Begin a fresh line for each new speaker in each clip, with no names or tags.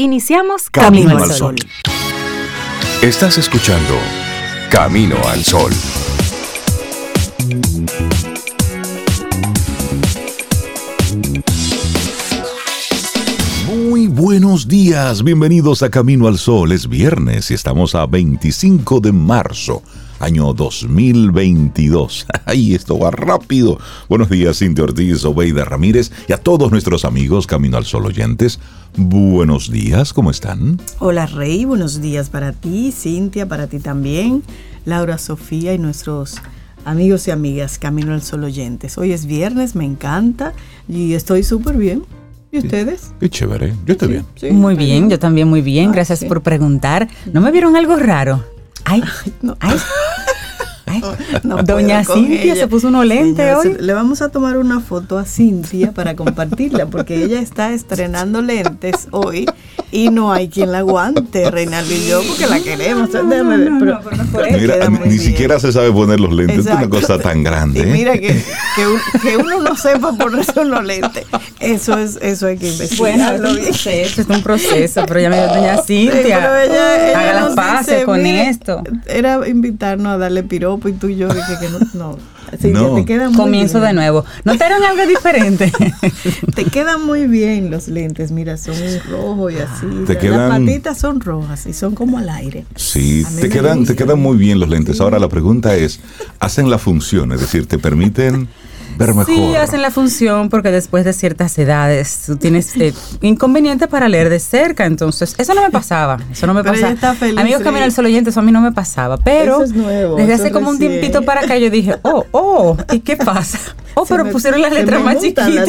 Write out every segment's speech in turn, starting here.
Iniciamos Camino, al Sol.
Estás escuchando Camino al Sol. Muy buenos días, bienvenidos a Camino al Sol. Es viernes y estamos a 25 de marzo año 2022. ¡Ay, esto va rápido! Buenos días, Cintia Ortiz, Obeida Ramírez y a todos nuestros amigos Camino al Sol oyentes. Buenos días, ¿cómo están?
Hola, Rey, buenos días para ti, Cintia, para ti también, Laura, Sofía y nuestros amigos y amigas Camino al Sol oyentes. Hoy es viernes, me encanta y estoy súper bien. ¿Y ustedes?
Qué chévere, yo estoy bien.
muy bien, yo también muy bien, ah, gracias por preguntar. ¿No me vieron algo raro? 哎，no，哎。Ay, no. ay. Doña Cintia se puso unos lentes hoy.
Le vamos a tomar una foto a Cintia para compartirla, porque ella está estrenando lentes hoy y no hay quien la aguante, Reinaldo y yo, porque la queremos.
mira, ni siquiera se sabe poner los lentes, es una cosa tan grande.
¿eh? mira, que, que, uno no sepa ponerse unos lentes, eso es eso hay que investigarlo
bueno, bien. Es un proceso, pero ya me dio Doña Cintia, haga las paces con esto.
Era invitarnos a darle y tú y yo dije que no, no
Comienzo de nuevo. ¿Notaron algo diferente?
te quedan muy bien los lentes, mira, son rojo y así. Las patitas son rojas y son como al aire.
Sí, te quedan, te quedan muy bien los lentes. Ahora la pregunta es, ¿hacen la función? Es decir, ¿te permiten Sí,
hacen la función porque después de ciertas edades tú tienes eh, inconveniente para leer de cerca. Entonces, eso no me pasaba. Eso no me pasaba. Amigos que el sol oyente, eso a mí no me pasaba. Pero desde hace como un tiempito para acá yo dije, oh, oh, ¿y qué pasa? Oh, pero pusieron las letras más chiquitas.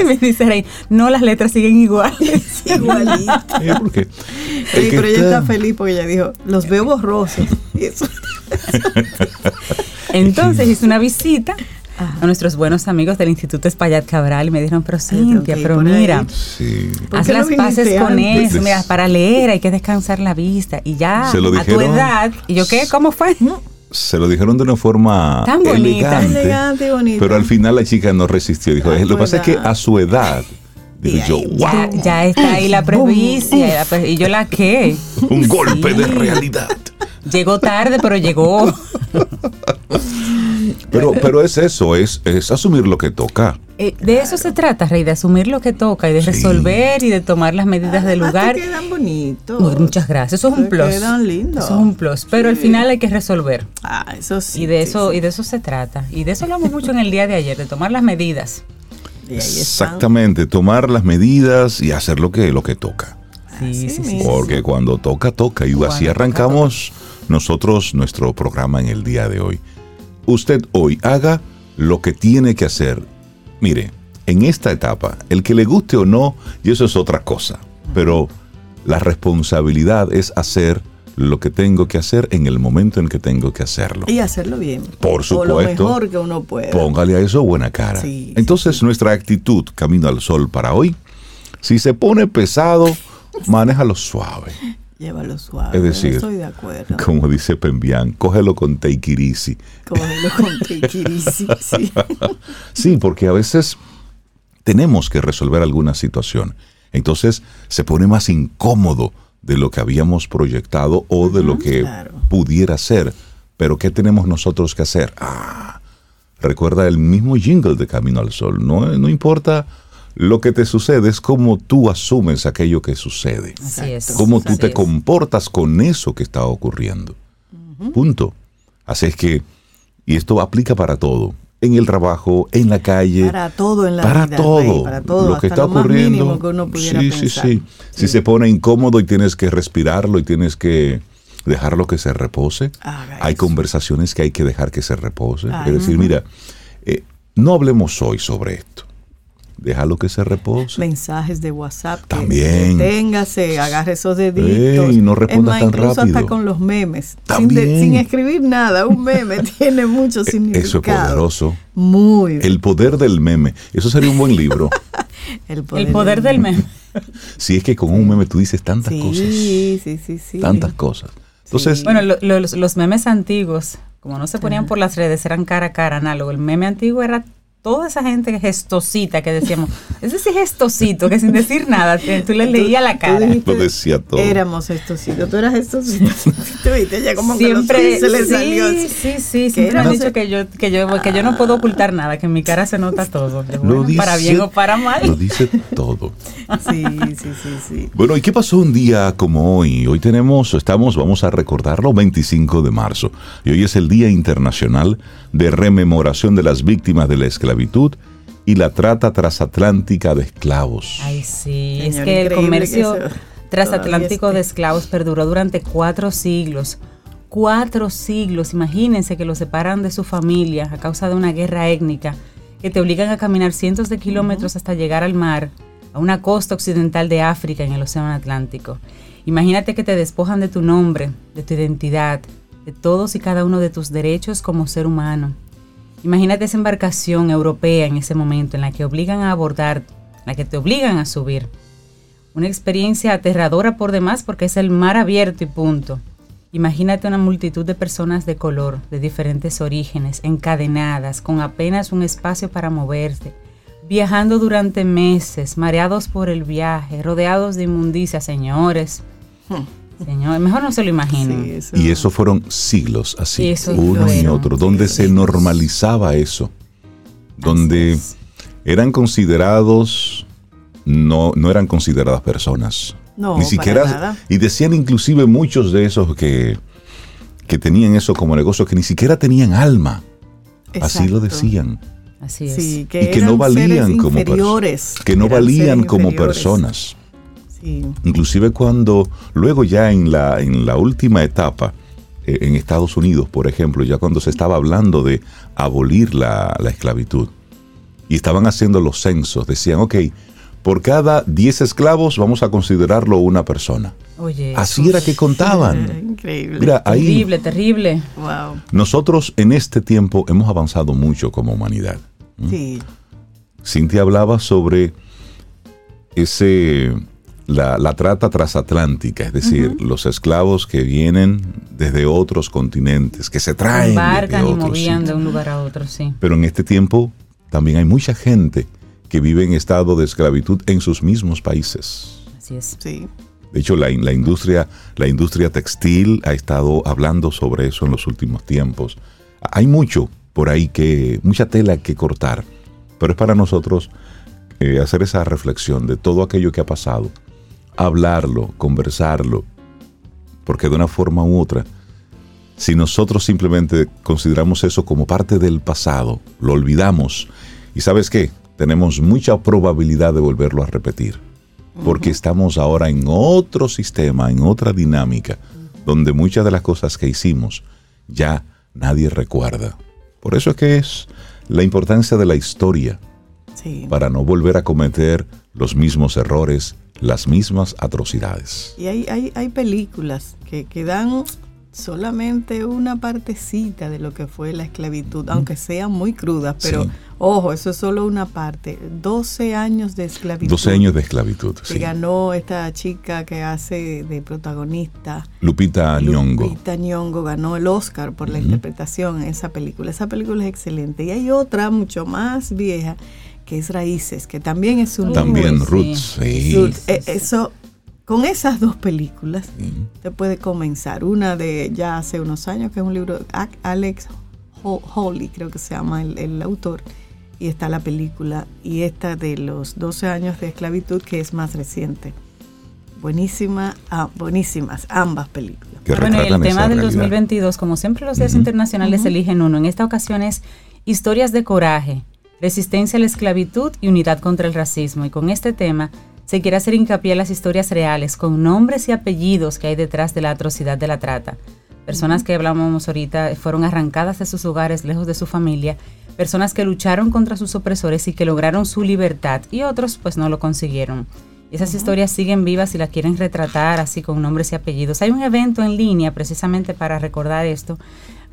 Y me dice ahí, no, las letras siguen iguales.
Igualitas. ¿Por qué? Sí, pero ella está feliz porque ella dijo, los veo borrosos.
Entonces hice una visita a nuestros buenos amigos del Instituto Espaillat Cabral y me dijeron, pero Cintia, pero mira, haz las paces con eso, mira, para leer hay que descansar la vista y ya a tu edad, y yo qué, ¿cómo fue?
se lo dijeron de una forma Tan bonita. elegante, y bonita. pero al final la chica no resistió, dijo, lo que pasa es que a su edad yo,
wow. Ya, está ahí la previcia. y yo la qué.
Un golpe de realidad.
Llegó tarde, pero llegó.
Pero, pero es eso, es, es asumir lo que toca.
Eh, de eso se trata, Rey, de asumir lo que toca y de resolver y de tomar las medidas del lugar.
quedan bonitos.
muchas gracias. Eso es un plus. Quedan lindos. Eso es un plus. Pero al final hay que resolver.
Ah, eso sí.
Y de eso, y de eso se trata. Y de eso hablamos mucho en el día de ayer, de tomar las medidas.
Exactamente, tomar las medidas y hacer lo que, lo que toca. Sí, sí, sí, Porque cuando toca, toca. Y así arrancamos nosotros nuestro programa en el día de hoy usted hoy haga lo que tiene que hacer. Mire, en esta etapa, el que le guste o no, y eso es otra cosa, pero la responsabilidad es hacer lo que tengo que hacer en el momento en que tengo que hacerlo.
Y hacerlo bien.
Por supuesto.
O lo mejor que uno pueda.
Póngale a eso buena cara. Entonces, nuestra actitud camino al sol para hoy, si se pone pesado, manéjalo suave.
Llévalo suave.
Es decir, estoy de acuerdo. como dice Pembian, cógelo con take
Cógelo con take sí.
sí, porque a veces tenemos que resolver alguna situación. Entonces se pone más incómodo de lo que habíamos proyectado o de lo que pudiera ser. Pero ¿qué tenemos nosotros que hacer? Ah, recuerda el mismo jingle de Camino al Sol. No, no importa lo que te sucede es cómo tú asumes aquello que sucede. Así es. Cómo tú te comportas con eso que está ocurriendo. Punto. Así es que, y esto aplica para todo. En el trabajo, en la calle.
Para todo en la
para Todo, para todo. Lo que está ocurriendo. sí, sí, sí, Si se pone incómodo y tienes que respirarlo y tienes que dejarlo que se repose. hay conversaciones que hay que dejar que se repose. es decir, mira, eh, no hablemos hoy sobre esto déjalo que se repose.
Mensajes de WhatsApp.
También.
Téngase, agarre esos deditos.
y no responda tan incluso
hasta con los memes. Sin, escribir nada, un meme tiene mucho significado.
Eso es poderoso.
Muy.
El poder del meme. Eso sería un buen libro.
El poder, del meme.
Si es que con un meme tú dices tantas cosas.
Sí, sí, sí, sí.
Tantas cosas. Entonces,
bueno, los, memes antiguos, como no se ponían por las redes, eran cara a cara, análogo. El meme antiguo era toda esa gente gestosita que decíamos, ese sí gestosito, que sin decir nada, tú le leías la cara.
Lo decía todo.
Éramos gestositos, tú eras gestosito.
tú viste, como siempre, que se le salió. Sí, sí, sí, siempre han dicho que yo, que, yo, que yo no puedo ocultar nada, que en mi cara se nota todo. Bueno, para bien o para mal.
Lo dice todo.
sí, sí, sí, sí.
Bueno, ¿y qué pasó un día como hoy? Hoy tenemos, estamos, vamos a recordarlo, 25 de marzo. Y hoy es el Día Internacional de Rememoración de las Víctimas de la Esclavitud y la trata transatlántica de esclavos.
Ay, sí, es que el comercio transatlántico de esclavos perduró durante cuatro siglos. Cuatro siglos, imagínense que lo separan de su familia a causa de una guerra étnica, que te obligan a caminar cientos de kilómetros hasta llegar al mar, a una costa occidental de África en el Océano Atlántico. Imagínate que te despojan de tu nombre, de tu identidad, de todos y cada uno de tus derechos como ser humano. Imagínate esa embarcación europea en ese momento en la que obligan a abordar, la que te obligan a subir. Una experiencia aterradora por demás porque es el mar abierto y punto. Imagínate una multitud de personas de color, de diferentes orígenes, encadenadas, con apenas un espacio para moverse, viajando durante meses, mareados por el viaje, rodeados de inmundicia, señores. Hmm. Señor, mejor no se lo imagino.
Y eso fueron siglos así, uno y otro, donde se normalizaba eso, donde eran considerados, no, no eran consideradas personas. No, ni siquiera. Y decían inclusive muchos de esos que, que tenían eso como negocio, que ni siquiera tenían alma. Así lo decían.
Así es. y
que no valían como personas. Que no valían como personas. Inclusive cuando luego ya en la, en la última etapa, eh, en Estados Unidos, por ejemplo, ya cuando se estaba hablando de abolir la, esclavitud, y estaban haciendo los censos, decían, ok, por cada 10 esclavos vamos a considerarlo una persona. Oye, Así era que contaban.
Increíble. terrible, terrible.
Nosotros en este tiempo hemos avanzado mucho como humanidad.
Sí.
Cintia hablaba sobre ese la, trata transatlántica, es decir, los esclavos que vienen desde otros continentes, que se traen.
Embarcan y movían de un lugar a otro, sí.
Pero en este tiempo también hay mucha gente que vive en estado de esclavitud en sus mismos países.
Así es. Sí.
De hecho, la, la, industria, la industria textil ha estado hablando sobre eso en los últimos tiempos. Hay mucho por ahí que, mucha tela que cortar, pero es para nosotros eh, hacer esa reflexión de todo aquello que ha pasado hablarlo, conversarlo, porque de una forma u otra, si nosotros simplemente consideramos eso como parte del pasado, lo olvidamos, y sabes qué, tenemos mucha probabilidad de volverlo a repetir, porque estamos ahora en otro sistema, en otra dinámica, donde muchas de las cosas que hicimos ya nadie recuerda. Por eso es que es la importancia de la historia, para no volver a cometer los mismos errores las mismas atrocidades.
Y hay, hay, hay películas que, que, dan solamente una partecita de lo que fue la esclavitud, aunque sean muy crudas, pero ojo, eso es solo una parte. 12 años de esclavitud.
12 años de esclavitud, que
ganó esta chica que hace de protagonista.
Lupita Nyong'o.
Lupita Nyong'o ganó el Oscar por la interpretación en esa película. Esa película es excelente. Y hay otra mucho más vieja que es Raíces, que también es un
También Roots, sí.
Eh, eso, con esas dos películas, te puede comenzar. Una de ya hace unos años, que es un libro, Alex Holly, creo que se llama el, autor, y está la película, y esta de los 12 años de esclavitud, que es más reciente. Buenísima, ah, buenísimas ambas películas.
Bueno, y el tema del 2022, como siempre los días internacionales eligen uno, en esta ocasión es historias de coraje resistencia a la esclavitud y unidad contra el racismo. Y con este tema se quiere hacer hincapié en las historias reales, con nombres y apellidos que hay detrás de la atrocidad de la trata. Personas que hablábamos ahorita fueron arrancadas de sus hogares, lejos de su familia, personas que lucharon contra sus opresores y que lograron su libertad, y otros pues no lo consiguieron. Y esas historias siguen vivas y las quieren retratar así con nombres y apellidos. Hay un evento en línea precisamente para recordar esto,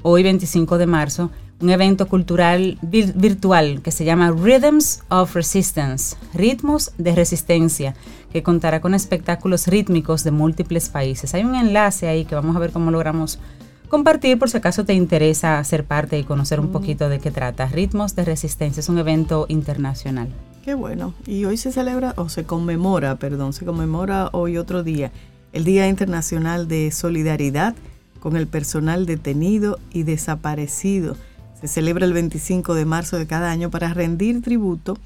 hoy 25 de marzo, un evento cultural virtual que se llama Rhythms of Resistance, ritmos de resistencia, que contará con espectáculos rítmicos de múltiples países. Hay un enlace ahí que vamos a ver cómo logramos compartir por si acaso te interesa ser parte y conocer un poquito de qué trata. Ritmos de Resistencia es un evento internacional.
Qué bueno. Y hoy se celebra, o se conmemora, perdón, se conmemora hoy otro día, el Día Internacional de Solidaridad con el personal detenido y desaparecido. Se celebra el 25 de marzo de cada año para rendir tributo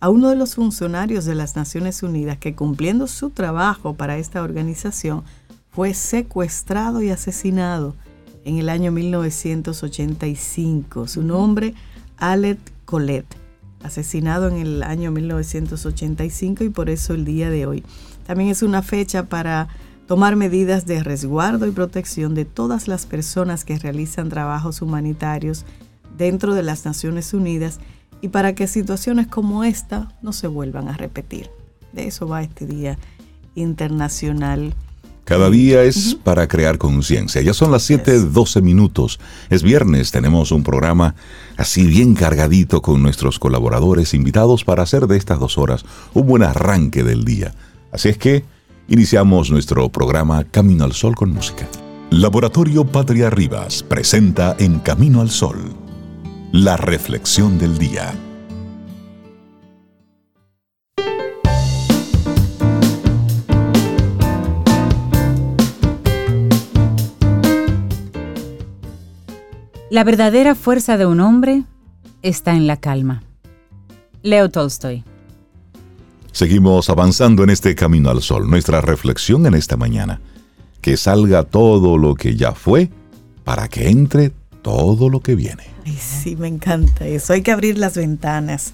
a uno de los funcionarios de las Naciones Unidas que cumpliendo su trabajo para esta organización fue secuestrado y asesinado en el año 1985. Su nombre, Alet Colette, asesinado en el año 1985 y por eso el día de hoy. También es una fecha para tomar medidas de resguardo y protección de todas las personas que realizan trabajos humanitarios dentro de las Naciones Unidas y para que situaciones como esta no se vuelvan a repetir. De eso va este Día Internacional.
Cada día es para crear conciencia. Ya son las 7:12 minutos. Es viernes, tenemos un programa así bien cargadito con nuestros colaboradores invitados para hacer de estas dos horas un buen arranque del día. Así es que iniciamos nuestro programa Camino al Sol con música. Laboratorio Patria Rivas presenta En Camino al Sol la reflexión del día.
La verdadera fuerza de un hombre está en la calma. Leo Tolstoy.
Seguimos avanzando en este camino al sol. Nuestra reflexión en esta mañana. Que salga todo lo que ya fue para que entre todo lo que viene.
Sí, me encanta eso. Hay que abrir las ventanas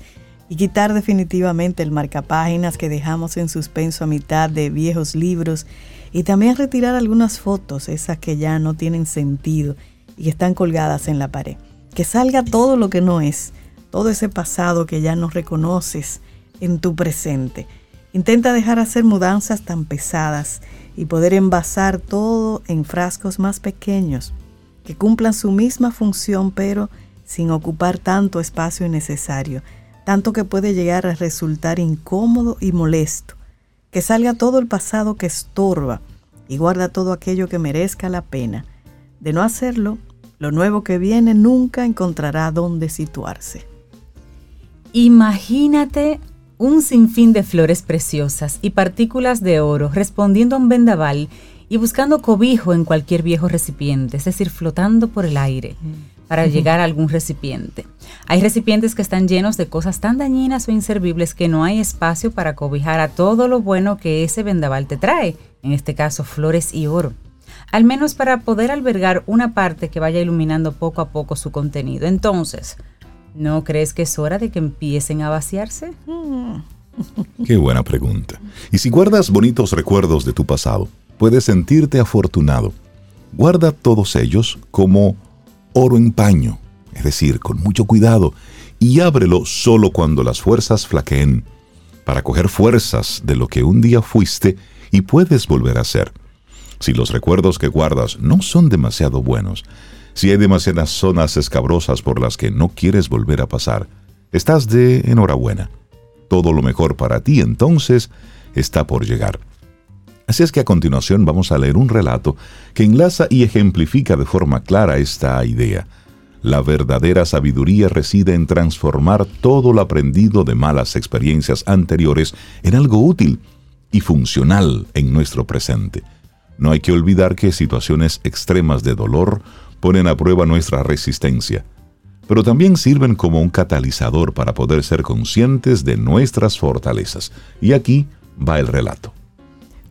y quitar definitivamente el marcapáginas que dejamos en suspenso a mitad de viejos libros y también retirar algunas fotos, esas que ya no tienen sentido y que están colgadas en la pared. Que salga todo lo que no es, todo ese pasado que ya no reconoces en tu presente. Intenta dejar hacer mudanzas tan pesadas y poder envasar todo en frascos más pequeños que cumplan su misma función pero sin ocupar tanto espacio innecesario, tanto que puede llegar a resultar incómodo y molesto, que salga todo el pasado que estorba y guarda todo aquello que merezca la pena. De no hacerlo, lo nuevo que viene nunca encontrará dónde situarse.
Imagínate un sinfín de flores preciosas y partículas de oro respondiendo a un vendaval y buscando cobijo en cualquier viejo recipiente, es decir, flotando por el aire para llegar a algún recipiente. Hay recipientes que están llenos de cosas tan dañinas o inservibles que no hay espacio para cobijar a todo lo bueno que ese vendaval te trae, en este caso flores y oro, al menos para poder albergar una parte que vaya iluminando poco a poco su contenido. Entonces, ¿no crees que es hora de que empiecen a vaciarse?
Qué buena pregunta. ¿Y si guardas bonitos recuerdos de tu pasado? puedes sentirte afortunado. Guarda todos ellos como oro en paño, es decir, con mucho cuidado, y ábrelo solo cuando las fuerzas flaqueen, para coger fuerzas de lo que un día fuiste y puedes volver a ser. Si los recuerdos que guardas no son demasiado buenos, si hay demasiadas zonas escabrosas por las que no quieres volver a pasar, estás de enhorabuena. Todo lo mejor para ti entonces está por llegar. Así es que a continuación vamos a leer un relato que enlaza y ejemplifica de forma clara esta idea. La verdadera sabiduría reside en transformar todo lo aprendido de malas experiencias anteriores en algo útil y funcional en nuestro presente. No hay que olvidar que situaciones extremas de dolor ponen a prueba nuestra resistencia, pero también sirven como un catalizador para poder ser conscientes de nuestras fortalezas. Y aquí va el relato.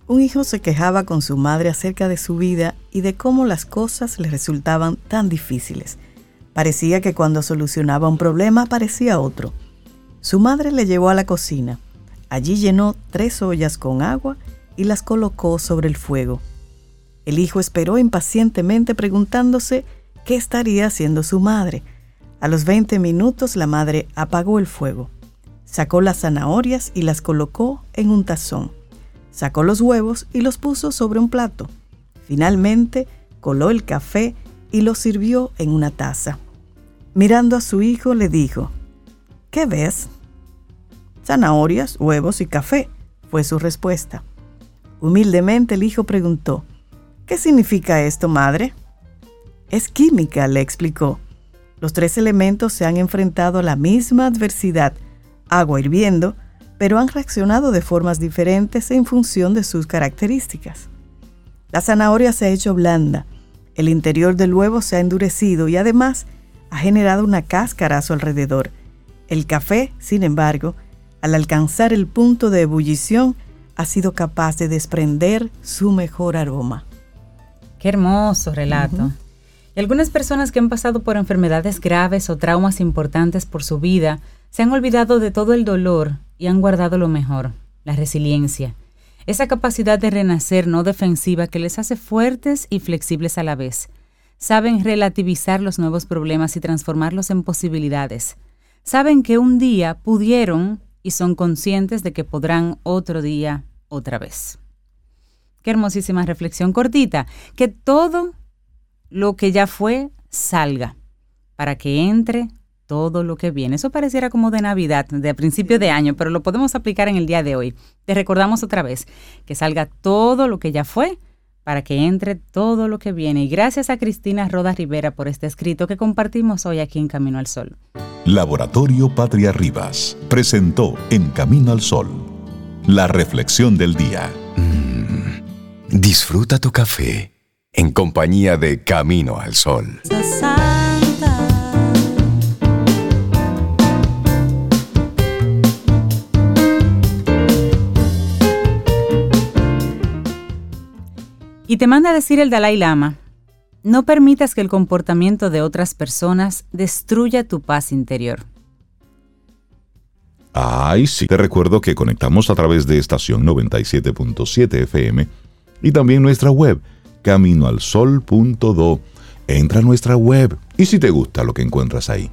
Un hijo se quejaba con su madre acerca de su vida y de cómo las cosas le resultaban tan difíciles. Parecía que cuando solucionaba un problema aparecía otro. Su madre le llevó a la cocina. Allí llenó tres ollas con agua y las colocó sobre el fuego. El hijo esperó impacientemente preguntándose qué estaría haciendo su madre. A los 20 minutos la madre apagó el fuego, sacó las zanahorias y las colocó en un tazón. Sacó los huevos y los puso sobre un plato. Finalmente, coló el café y lo sirvió en una taza. Mirando a su hijo, le dijo, ¿Qué ves? Zanahorias, huevos y café, fue su respuesta. Humildemente el hijo preguntó, ¿Qué significa esto, madre? Es química, le explicó. Los tres elementos se han enfrentado a la misma adversidad, agua hirviendo, pero han reaccionado de formas diferentes en función de sus características. La zanahoria se ha hecho blanda, el interior del huevo se ha endurecido y además ha generado una cáscara a su alrededor. El café, sin embargo, al alcanzar el punto de ebullición, ha sido capaz de desprender su mejor aroma.
Qué hermoso relato. Y algunas personas que han pasado por enfermedades graves o traumas importantes por su vida se han olvidado de todo el dolor y han guardado lo mejor, la resiliencia, esa capacidad de renacer no defensiva que les hace fuertes y flexibles a la vez. Saben relativizar los nuevos problemas y transformarlos en posibilidades. Saben que un día pudieron y son conscientes de que podrán otro día otra vez. Qué hermosísima reflexión cortita. Que todo lo que ya fue salga para que entre todo lo que viene. Eso pareciera como de Navidad, de principio de año, pero lo podemos aplicar en el día de hoy. Te recordamos otra vez que salga todo lo que ya fue para que entre todo lo que viene. Y gracias a Cristina Roda Rivera por este escrito que compartimos hoy aquí en Camino al Sol.
Laboratorio Patria Rivas presentó En Camino al Sol la reflexión del día.
Mm, disfruta tu café en compañía de Camino al Sol.
Y te manda a decir el Dalai Lama, no permitas que el comportamiento de otras personas destruya tu paz interior.
Ay, sí. Te recuerdo que conectamos a través de estación 97.7 FM y también nuestra web, caminoalsol.do. Entra a nuestra web y si te gusta lo que encuentras ahí.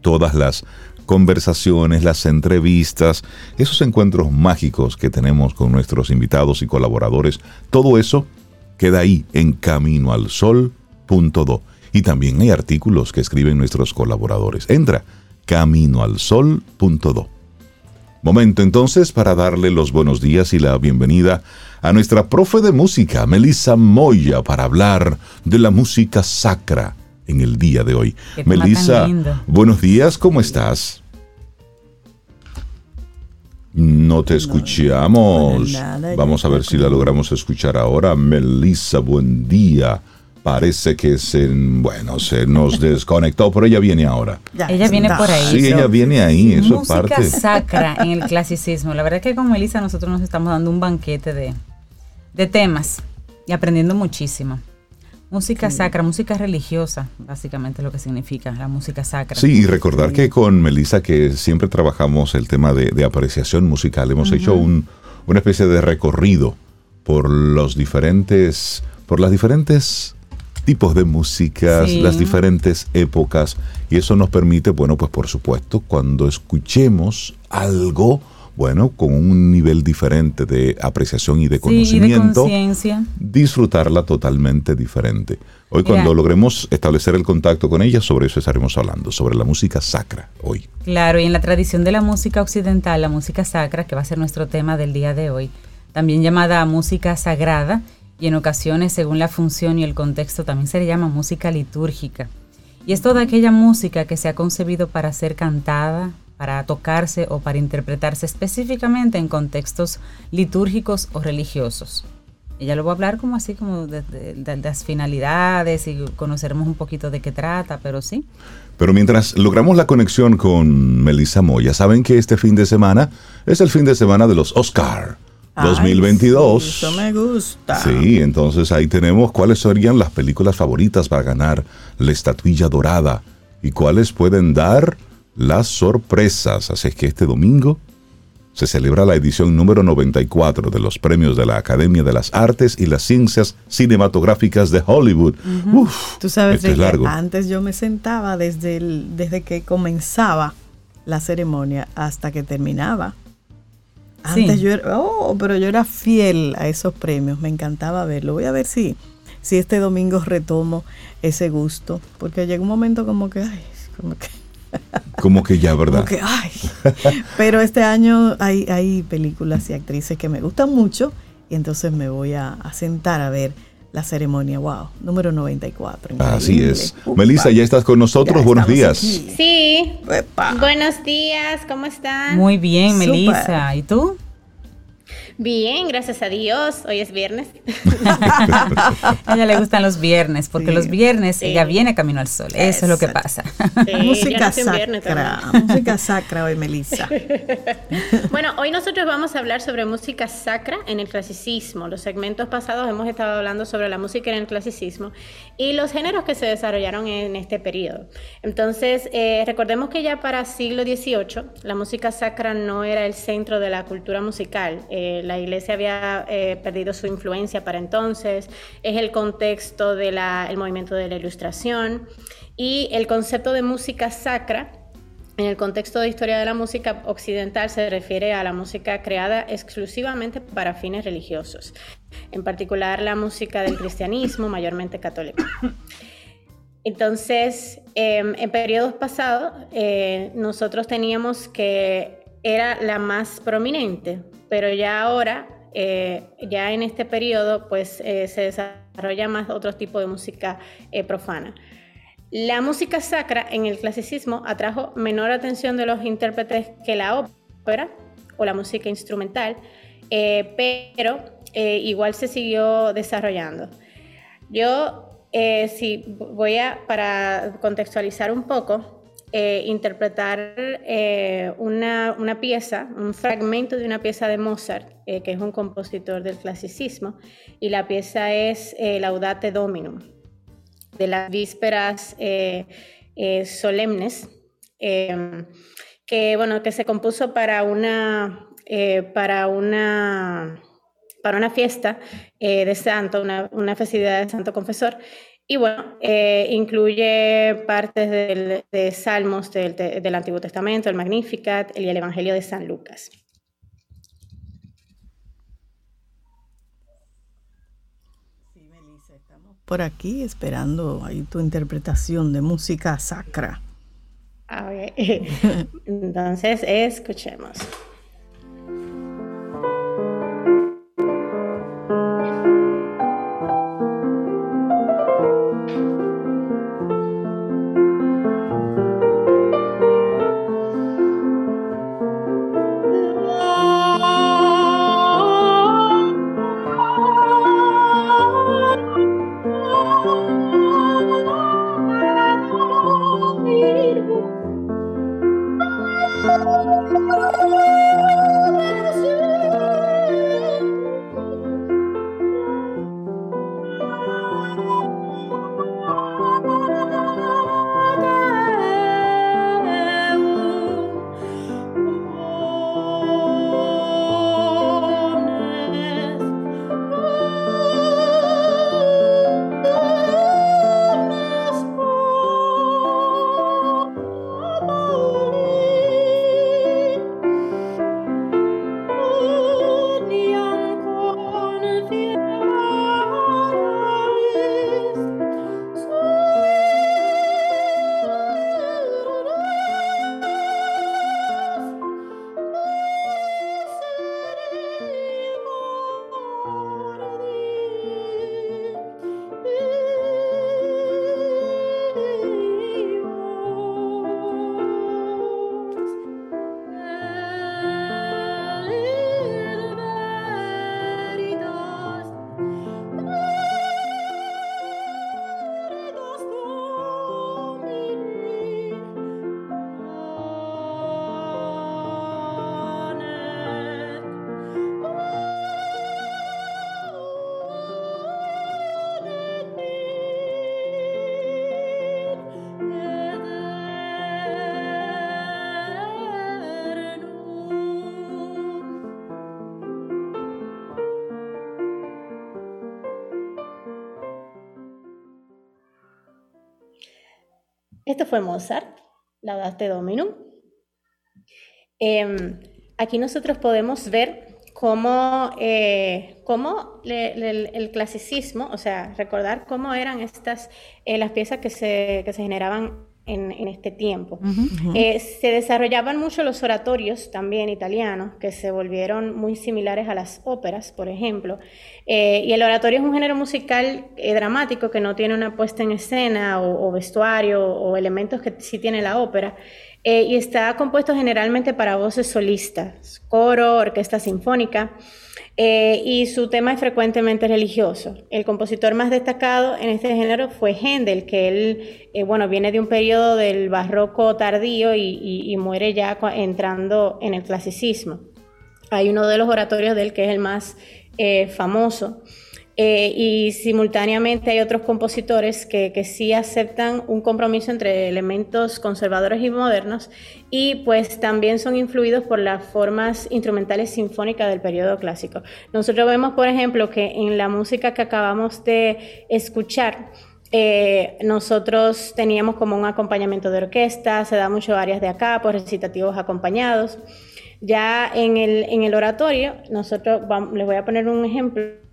Todas las conversaciones, las entrevistas, esos encuentros mágicos que tenemos con nuestros invitados y colaboradores, todo eso queda ahí en caminoalsol.do. Y también hay artículos que escriben nuestros colaboradores. Entra caminoalsol.do. Momento entonces para darle los buenos días y la bienvenida a nuestra profe de música, Melissa Moya, para hablar de la música sacra en el día de hoy. Melissa, buenos días, ¿cómo estás? No te escuchamos. Vamos a ver si la logramos escuchar ahora. Melissa, buen día. Parece que se, bueno, se nos desconectó, pero ella viene ahora.
ella viene por ahí.
Sí, ella viene ahí, eso
música
parte.
sacra en el clasicismo. La verdad es que con Melissa nosotros nos estamos dando un banquete de, de temas y aprendiendo muchísimo. Música sacra, música religiosa, básicamente lo que significa la música sacra.
Sí, y recordar que con Melissa, que siempre trabajamos el tema de, apreciación musical, hemos hecho un, una especie de recorrido por los diferentes, por las diferentes tipos de músicas, las diferentes épocas, y eso nos permite, bueno, pues por supuesto, cuando escuchemos algo, bueno, con un nivel diferente de apreciación y de conocimiento, disfrutarla totalmente diferente. Hoy cuando logremos establecer el contacto con ella, sobre eso estaremos hablando, sobre la música sacra hoy.
Claro, y en la tradición de la música occidental, la música sacra, que va a ser nuestro tema del día de hoy, también llamada música sagrada, y en ocasiones, según la función y el contexto, también se le llama música litúrgica. Y es toda aquella música que se ha concebido para ser cantada, para tocarse o para interpretarse específicamente en contextos litúrgicos o religiosos. Ella lo va a hablar como así, como de, las finalidades y conoceremos un poquito de qué trata, pero sí.
Pero mientras logramos la conexión con Melissa Moya, saben que este fin de semana es el fin de semana de los Oscar 2022.
eso me gusta.
Sí, entonces ahí tenemos cuáles serían las películas favoritas para ganar la estatuilla dorada y cuáles pueden dar las sorpresas. Así es que este domingo se celebra la edición número 94 de los premios de la Academia de las Artes y las Ciencias Cinematográficas de Hollywood.
Tú sabes que antes yo me sentaba desde, el, desde que comenzaba la ceremonia hasta que terminaba. Antes yo era, oh, pero yo era fiel a esos premios, me encantaba verlo. Voy a ver si, si este domingo retomo ese gusto, porque llega un momento como que, ay, como que
como que ya, ¿verdad?
Pero este año hay, hay películas y actrices que me gustan mucho y entonces me voy a, sentar a ver la ceremonia. Wow, número 94.
Así es. Melissa, ya estás con nosotros. Buenos días.
Sí. Buenos días, ¿cómo están?
Muy bien, Melissa. ¿Y tú?
Bien, gracias a Dios. Hoy es viernes.
a ella le gustan los viernes, porque los viernes ella viene camino al sol. Eso es lo que pasa.
música sacra. música sacra hoy, Melissa.
bueno, hoy nosotros vamos a hablar sobre música sacra en el clasicismo. Los segmentos pasados hemos estado hablando sobre la música en el clasicismo y los géneros que se desarrollaron en este periodo. Entonces, eh, recordemos que ya para siglo XVIII la música sacra no era el centro de la cultura musical. Eh, la iglesia había eh, perdido su influencia para entonces, es el contexto del movimiento de la ilustración y el concepto de música sacra. En el contexto de historia de la música occidental se refiere a la música creada exclusivamente para fines religiosos, en particular la música del cristianismo, mayormente católico. Entonces, em, en periodos pasados, eh, nosotros teníamos que era la más prominente, pero ya ahora, eh, ya en este periodo, pues eh, se desarrolla más otro tipo de música eh, profana. La música sacra en el clasicismo atrajo menor atención de los intérpretes que la ópera o la música instrumental, pero igual se siguió desarrollando. Yo, si voy a, para contextualizar un poco, eh, interpretar eh, una, una, pieza, un fragmento de una pieza de Mozart, eh, que es un compositor del clasicismo, y la pieza es Laudate Dominum, de las vísperas solemnes, que, bueno, que se compuso para una, para una, para una fiesta de santo, una, una festividad de santo confesor, y bueno, eh, incluye partes de salmos del, Antiguo Testamento, el Magnificat y el Evangelio de San Lucas.
Sí, Melissa, estamos por aquí esperando ahí tu interpretación de música sacra.
Ah, Entonces, escuchemos. Fue Mozart, Laudate Dominum. Em, aquí nosotros podemos ver cómo, eh, cómo el clasicismo, o sea, recordar cómo eran estas, eh, las piezas que se, que se generaban en, este tiempo. Eh, se desarrollaban mucho los oratorios también italianos, que se volvieron muy similares a las óperas, por ejemplo. Eh, y el oratorio es un género musical eh, dramático que no tiene una puesta en escena o, vestuario o elementos que sí tiene la ópera. y está compuesto generalmente para voces solistas, coro, orquesta sinfónica. Eh, y su tema es frecuentemente religioso. El compositor más destacado en este género fue Händel, que él, eh, bueno, viene de un periodo del barroco tardío y, muere ya entrando en el clasicismo. Hay uno de los oratorios de él que es el más eh, famoso, eh, y simultáneamente hay otros compositores que, que, sí aceptan un compromiso entre elementos conservadores y modernos y pues también son influidos por las formas instrumentales sinfónicas del periodo clásico. Nosotros vemos, por ejemplo, que en la música que acabamos de escuchar, eh, nosotros teníamos como un acompañamiento de orquesta, se da mucho áreas de acá, por recitativos acompañados. Ya en el, en el oratorio, nosotros les voy a poner un ejemplo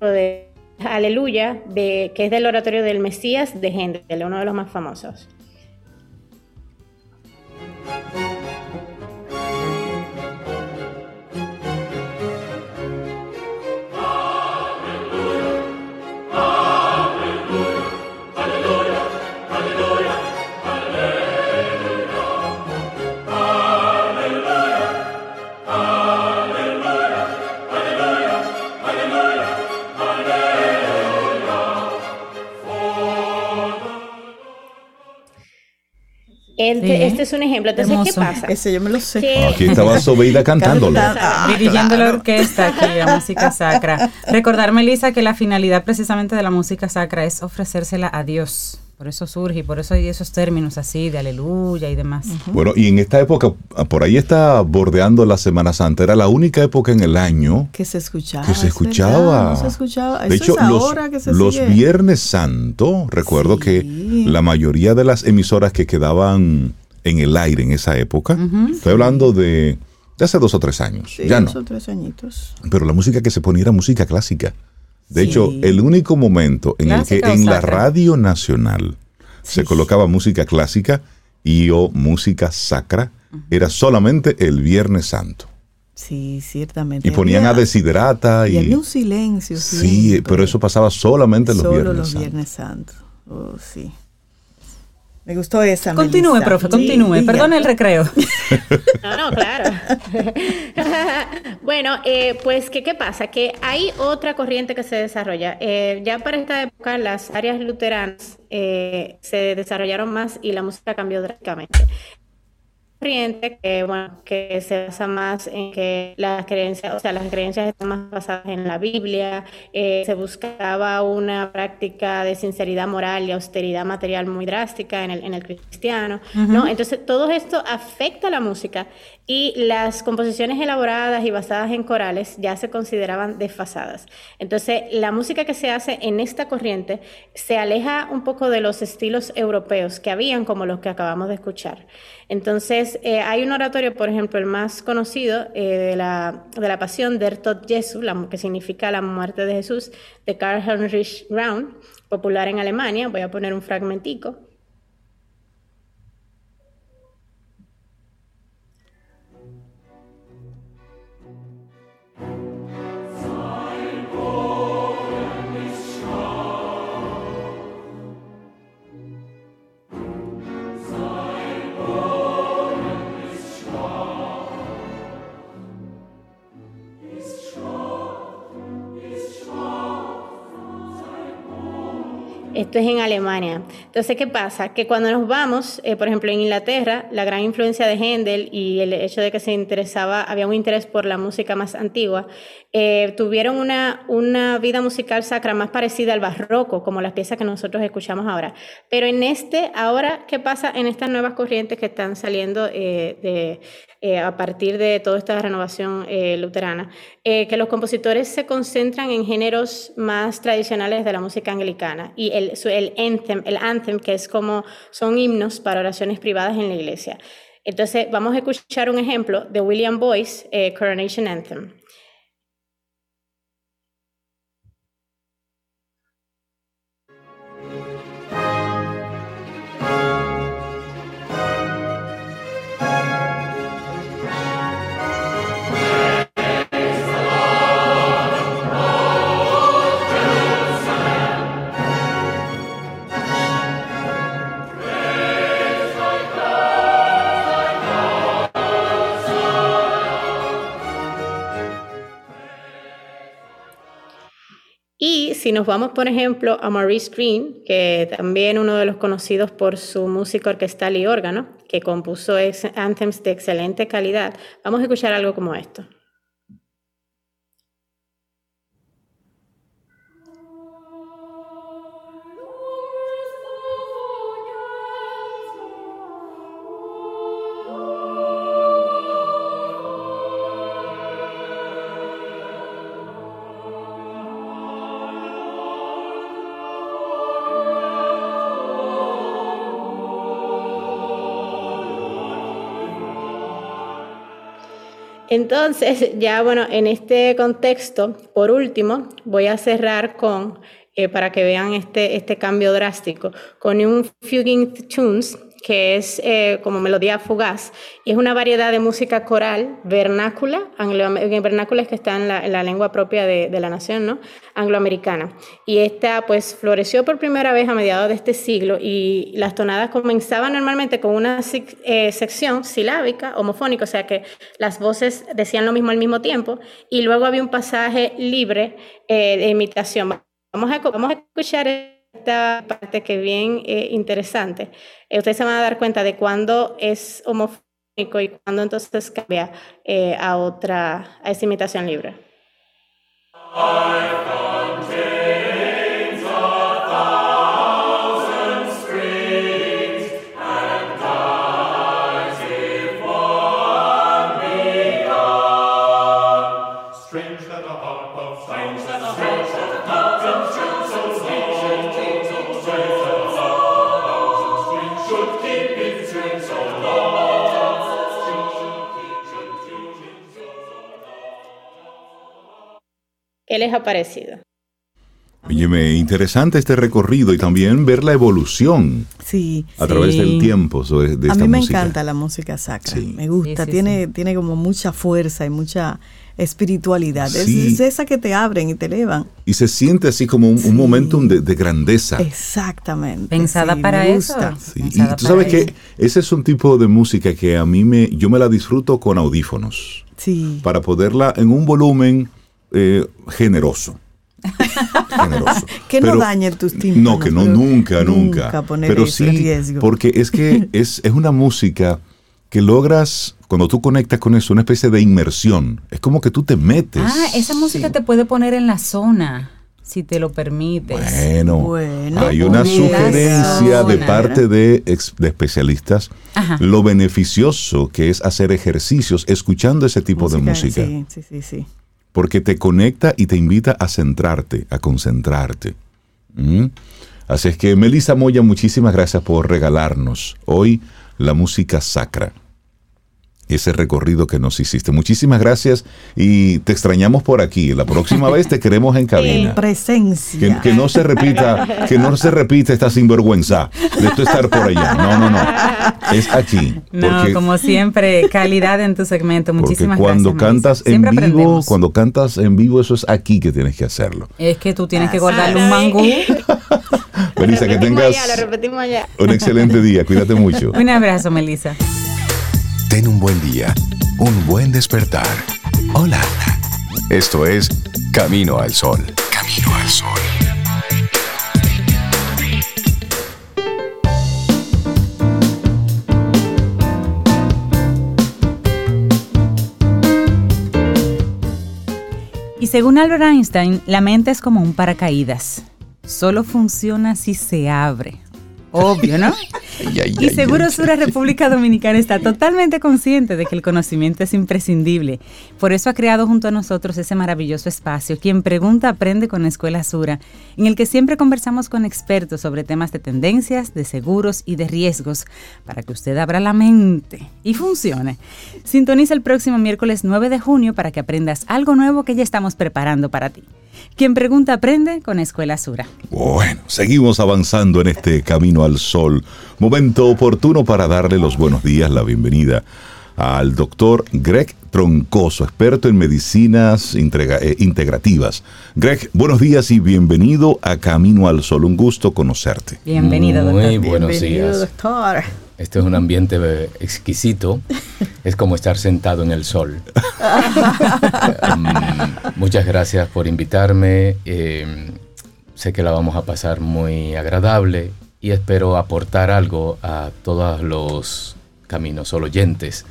de Aleluya, de, que es del oratorio del Mesías de Händel, uno de los más famosos. Este, es un ejemplo. Entonces, ¿qué pasa?
Ese yo me lo sé.
Aquí estaba Sobeida cantándolo.
Dirigiendo la orquesta aquí, la música sacra. Recordar, Melissa, que la finalidad precisamente de la música sacra es ofrecérsela a Dios. Por eso surge y por eso hay esos términos así de aleluya y demás.
Bueno, y en esta época, por ahí está bordeando la Semana Santa, era la única época en el año
que se escuchaba.
Que se escuchaba.
se escuchaba.
De hecho, los, Viernes Santo, recuerdo que la mayoría de las emisoras que quedaban en el aire en esa época, estoy hablando de, hace dos o tres años. ya
dos o tres añitos.
Pero la música que se ponía era música clásica. De hecho, el único momento en el que en la radio nacional se colocaba música clásica y o música sacra era solamente el Viernes Santo.
Sí, ciertamente.
Y ponían a Desiderata.
Y, había un silencio.
Sí, pero eso pasaba solamente los
Solo
Viernes
los Viernes Santos. Oh, sí. Me gustó esa.
Continúe, profe, continúe. Perdone el recreo.
No, no, claro. bueno, eh, pues, ¿qué, ¿qué pasa? Que hay otra corriente que se desarrolla. Eh, ya para esta época, las áreas luteranas eh, se desarrollaron más y la música cambió drásticamente que, bueno, que se basa más en que las creencias, o sea, las creencias están más basadas en la Biblia, eh, se buscaba una práctica de sinceridad moral y austeridad material muy drástica en el, en el cristiano, ¿no? Entonces, todo esto afecta a la música y las composiciones elaboradas y basadas en corales ya se consideraban desfasadas. Entonces, la música que se hace en esta corriente se aleja un poco de los estilos europeos que habían, como los que acabamos de escuchar. Entonces, eh, hay un oratorio, por ejemplo, el más conocido eh, de, la, de la pasión, Der Tod Jesu, que significa la muerte de Jesús, de Karl Heinrich Braun, popular en Alemania. Voy a poner un fragmentico. Esto es en Alemania. Entonces, ¿qué pasa? Que cuando nos vamos, eh, por ejemplo, en Inglaterra, la gran influencia de Händel y el hecho de que se interesaba, había un interés por la música más antigua, eh, tuvieron una, una vida musical sacra más parecida al barroco, como las piezas que nosotros escuchamos ahora. Pero en este, ahora, ¿qué pasa en estas nuevas corrientes que están saliendo eh, de eh, a partir de toda esta renovación eh, luterana, eh, que los compositores se concentran en géneros más tradicionales de la música anglicana y el, el, anthem, el anthem, que es como son himnos para oraciones privadas en la iglesia. Entonces, vamos a escuchar un ejemplo de William Boyce, Coronation Anthem. Si nos vamos, por ejemplo, a Maurice Green, que también uno de los conocidos por su música orquestal y órgano, que compuso anthems de excelente calidad, vamos a escuchar algo como esto. Entonces, ya bueno, en este contexto, por último, voy a cerrar con, eh, para que vean este, este cambio drástico, con un Fuguing Tunes, que es eh, como melodía fugaz, y es una variedad de música coral vernácula, anglo, vernácula es que está en la, lengua propia de, la nación, ¿no? angloamericana. Y esta pues floreció por primera vez a mediados de este siglo y las tonadas comenzaban normalmente con una eh, sección silábica, homofónica, o sea que las voces decían lo mismo al mismo tiempo, y luego había un pasaje libre eh, de imitación. Vamos a, vamos a escuchar esta parte que bien eh, interesante. Eh, ustedes se van a dar cuenta de cuándo es homofónico y cuándo entonces cambia eh, a otra, a esa imitación libre. ¿Qué les ha parecido?
Oye, interesante este recorrido y también ver la evolución
sí,
a través del tiempo
de, A mí me encanta la música sacra, me gusta, tiene, tiene como mucha fuerza y mucha espiritualidad. Es, esa que te abren y te elevan.
Y se siente así como un, momentum de, grandeza.
Exactamente.
Pensada para eso.
Y tú sabes que ese es un tipo de música que a mí me, yo me la disfruto con audífonos.
Sí.
Para poderla en un volumen eh, generoso.
generoso. que no dañe tus tímpanos.
No, que no, nunca, nunca. pero sí, porque es que es, es una música que logras, cuando tú conectas con eso, una especie de inmersión. Es como que tú te metes.
Ah, esa música te puede poner en la zona si te lo permites.
Bueno, hay una sugerencia de parte de, de especialistas lo beneficioso que es hacer ejercicios escuchando ese tipo de música.
Sí, sí, sí, sí
porque te conecta y te invita a centrarte, a concentrarte. ¿Mm? Así es que, Melissa Moya, muchísimas gracias por regalarnos hoy la música sacra ese recorrido que nos hiciste. Muchísimas gracias y te extrañamos por aquí. La próxima vez te queremos en cabina.
En presencia.
Que, no se repita, que no se repita esta sinvergüenza de esto estar por allá. No, no, no. Es aquí.
No, como siempre, calidad en tu segmento. Muchísimas
cuando Cantas en vivo, cuando cantas en vivo, eso es aquí que tienes que hacerlo.
Es que tú tienes que guardarle un mangú.
Melissa, que tengas un excelente día. Cuídate mucho.
Un abrazo, Melissa.
Ten un buen día, un buen despertar. Hola. Esto es Camino al Sol. Camino al Sol.
Y según Albert Einstein, la mente es como un paracaídas. Solo funciona si se abre. Obvio, ¿no? y Seguro Sura República Dominicana está totalmente consciente de que el conocimiento es imprescindible. Por eso ha creado junto a nosotros ese maravilloso espacio, Quien Pregunta Aprende con Escuela Sura, en el que siempre conversamos con expertos sobre temas de tendencias, de seguros y de riesgos, para que usted abra la mente y funcione. Sintoniza el próximo miércoles 9 de junio para que aprendas algo nuevo que ya estamos preparando para ti. Quien pregunta aprende con Escuela Sura.
Bueno, seguimos avanzando en este camino al sol. Momento oportuno para darle los buenos días, la bienvenida al doctor Greg Troncoso, experto en medicinas eh, integrativas. Greg, buenos días y bienvenido a Camino al Sol. Un gusto conocerte.
Bienvenido,
doctor.
Muy
buenos días. doctor. Este es un ambiente eh, exquisito. Es como estar sentado en el sol. Mm, muchas gracias por invitarme. Eh, sé que la vamos a pasar muy agradable y espero aportar algo a todos los caminos oyentes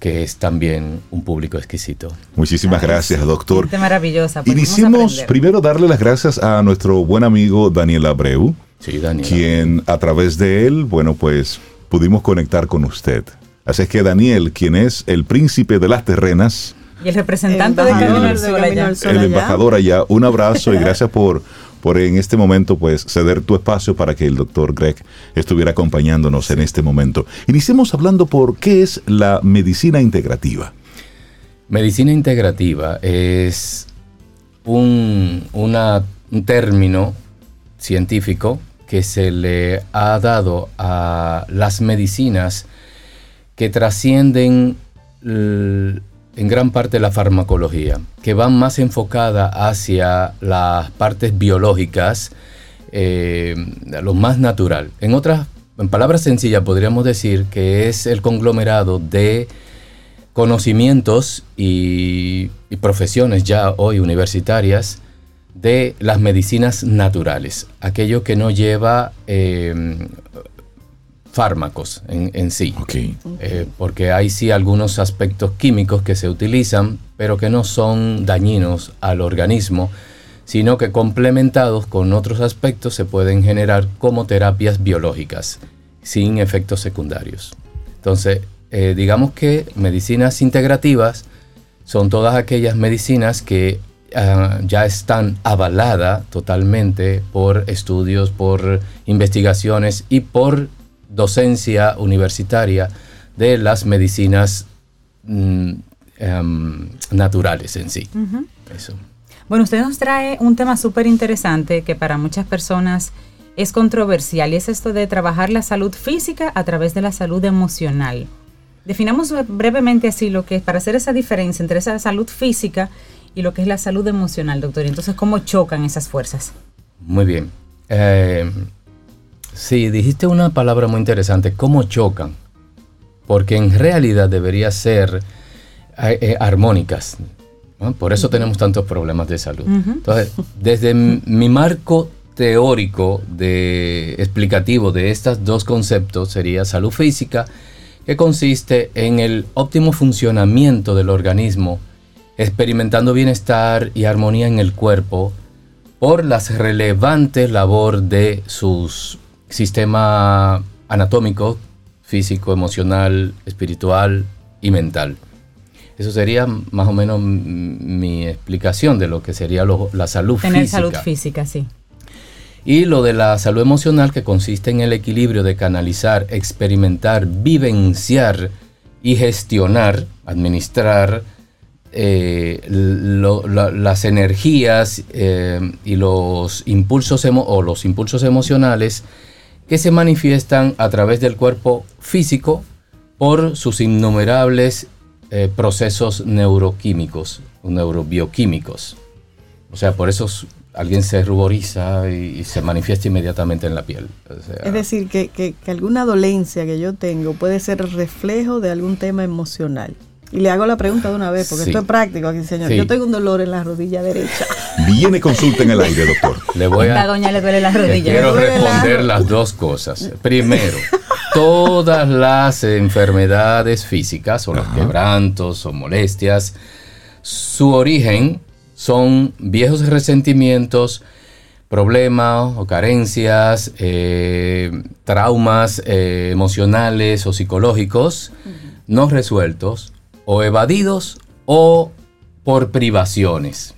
que es también un público exquisito.
Muchísimas gracias, doctor.
maravillosa.
Pues Iniciemos primero darle las gracias a nuestro buen amigo Daniel Abreu, sí, Daniel. quien a través de él, bueno, pues pudimos conectar con usted. Así es que Daniel, quien es el príncipe de las terrenas,
y el representante de Camino
El embajador allá, un abrazo y gracias por por en este momento pues ceder tu espacio para que el doctor Greg estuviera acompañándonos en este momento. Iniciemos hablando por qué es la medicina integrativa.
Medicina integrativa es un, un término científico que se le ha dado a las medicinas que trascienden en gran parte la farmacología, que van más enfocada hacia las partes biológicas, eh, lo más natural. En otras, en palabras sencillas, podríamos decir que es el conglomerado de conocimientos y, profesiones ya hoy universitarias de las medicinas naturales, aquello que no lleva eh, fármacos en, sí. Eh, porque hay sí algunos aspectos químicos que se utilizan, pero que no son dañinos al organismo, sino que complementados con otros aspectos se pueden generar como terapias biológicas, sin efectos secundarios. Entonces, eh, digamos que medicinas integrativas son todas aquellas medicinas que ah, ya están avaladas totalmente por estudios, por investigaciones y por docencia universitaria de las medicinas mm, em, naturales en sí.
Bueno, usted nos trae un tema súper interesante que para muchas personas es controversial y es esto de trabajar la salud física a través de la salud emocional. Definamos brevemente así lo que es para hacer esa diferencia entre esa salud física y lo que es la salud emocional, doctor. Entonces, ¿cómo chocan esas fuerzas?
Muy bien. Eh, Sí, dijiste una palabra muy interesante, cómo chocan, porque en realidad debería ser eh, eh, armónicas. Por eso tenemos tantos problemas de salud. Entonces, desde mi marco teórico de explicativo de estos dos conceptos sería salud física, que consiste en el óptimo funcionamiento del organismo, experimentando bienestar y armonía en el cuerpo por las relevantes labor de sus sistema anatómico, físico, emocional, espiritual y mental. Eso sería más o menos mi explicación de lo que sería la salud
física. Tener salud física, sí.
Y lo de la salud emocional que consiste en el equilibrio de canalizar, experimentar, vivenciar y gestionar, administrar eh, las energías eh, y los impulsos o los impulsos emocionales que se manifiestan a través del cuerpo físico por sus innumerables eh, procesos neuroquímicos neurobioquímicos. O sea, por eso alguien se ruboriza y, se manifiesta inmediatamente en la piel.
es decir, que, que, alguna dolencia que yo tengo puede ser reflejo de algún tema emocional. Y le hago la pregunta de una vez, porque esto es práctico aquí, señor. Yo tengo un dolor en la rodilla derecha.
Viene consulta en el aire, doctor.
Le voy a,
la doña le duele la rodilla.
quiero responder las dos cosas. Primero, todas las enfermedades físicas o los quebrantos o molestias, su origen son viejos resentimientos, problemas o carencias, eh, traumas eh, emocionales o psicológicos no resueltos o evadidos o por privaciones.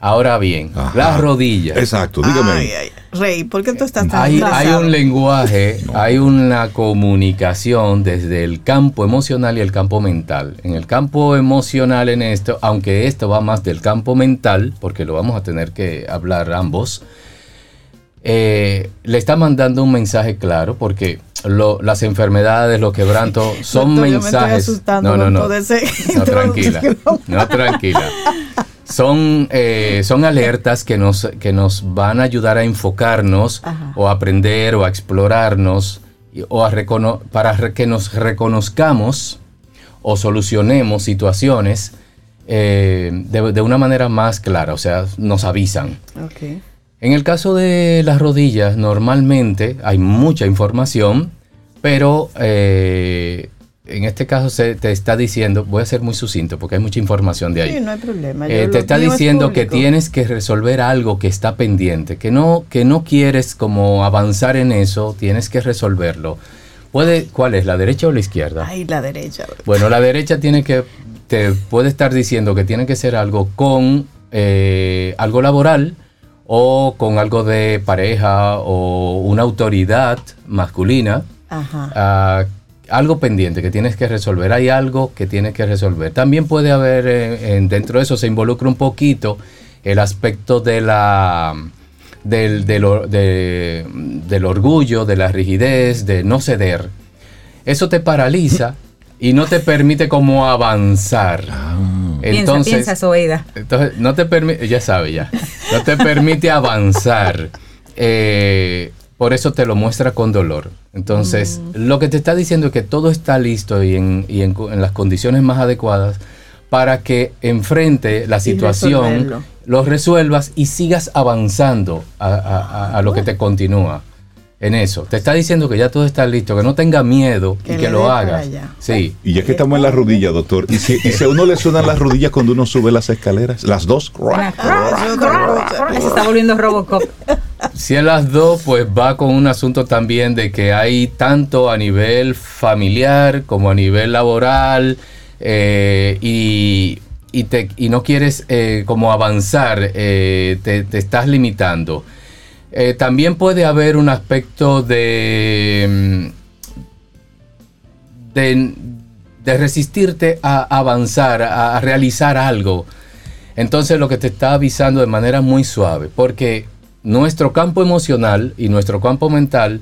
Ahora bien, las rodillas.
Exacto, dígame.
Rey, ¿por qué tú estás tan
hay, hay un lenguaje, hay una comunicación desde el campo emocional y el campo mental. En el campo emocional en esto, aunque esto va más del campo mental, porque lo vamos a tener que hablar ambos, eh, le está mandando un mensaje claro porque las enfermedades, los quebrantos son mensajes. no, no, no. No, tranquila. No, tranquila. Son, eh, son alertas que nos, que nos van a ayudar a enfocarnos o a aprender o a explorarnos o a para que nos reconozcamos o solucionemos situaciones eh, de, una manera más clara, o sea, nos avisan. En el caso de las rodillas, normalmente hay mucha información, pero eh, en este caso se te está diciendo, voy a ser muy sucinto porque hay mucha información de ahí.
Sí, no hay problema.
Eh, te está diciendo que tienes que resolver algo que está pendiente, que no, que no quieres como avanzar en eso, tienes que resolverlo. Puede, ¿Cuál es, la derecha o la izquierda?
Ay, la derecha.
Bueno, la derecha tiene que, te puede estar diciendo que tiene que ser algo con eh, algo laboral o con algo de pareja o una autoridad masculina. Ajá. Ah, algo pendiente que tienes que resolver, hay algo que tienes que resolver. También puede haber, eh, dentro de eso se involucra un poquito el aspecto de la, del, del, orgullo, de la rigidez, de no ceder. Eso te paraliza y no te permite como avanzar.
Ah. Entonces, piensa, piensa
entonces no te permite, ya sabe ya, no te permite avanzar. Eh, por eso te lo muestra con dolor. Entonces, mm. lo que te está diciendo es que todo está listo y en, las condiciones más adecuadas para que enfrente la situación, lo resuelvas y sigas avanzando a, lo que te continúa en eso. Te está diciendo que ya todo está listo, que no tenga miedo y que lo hagas. Sí.
Y ya que estamos en la rodilla, doctor, ¿y si, y si a uno le suenan las rodillas cuando uno sube las escaleras? ¿Las dos?
Se está volviendo Robocop.
Si en las dos, pues va con un asunto también de que hay tanto a nivel familiar como a nivel laboral eh, y, te, y, no quieres eh, como avanzar, eh, te, estás limitando. También puede haber un aspecto de, de, de resistirte a avanzar, a realizar algo. Entonces lo que te está avisando de manera muy suave, porque nuestro campo emocional y nuestro campo mental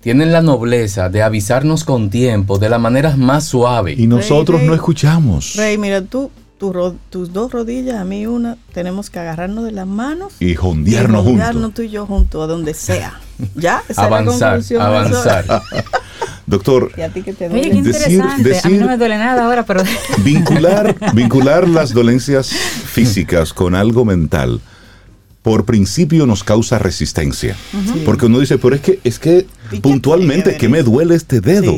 tienen la nobleza de avisarnos con tiempo de la manera más suave.
Y nosotros no escuchamos.
Rey, mira, tú, tus dos rodillas, a mí una, tenemos que agarrarnos de las manos
y jondearnos juntos.
Jondearnos tú y yo juntos, a donde sea. ¿Ya?
avanzar, avanzar.
Doctor,
¿Y a ti te Oye, qué interesante. a mí no me duele nada ahora, pero...
vincular, vincular las dolencias físicas con algo mental por principio nos causa resistencia. Porque uno dice, pero es que, es que puntualmente, que me duele este dedo.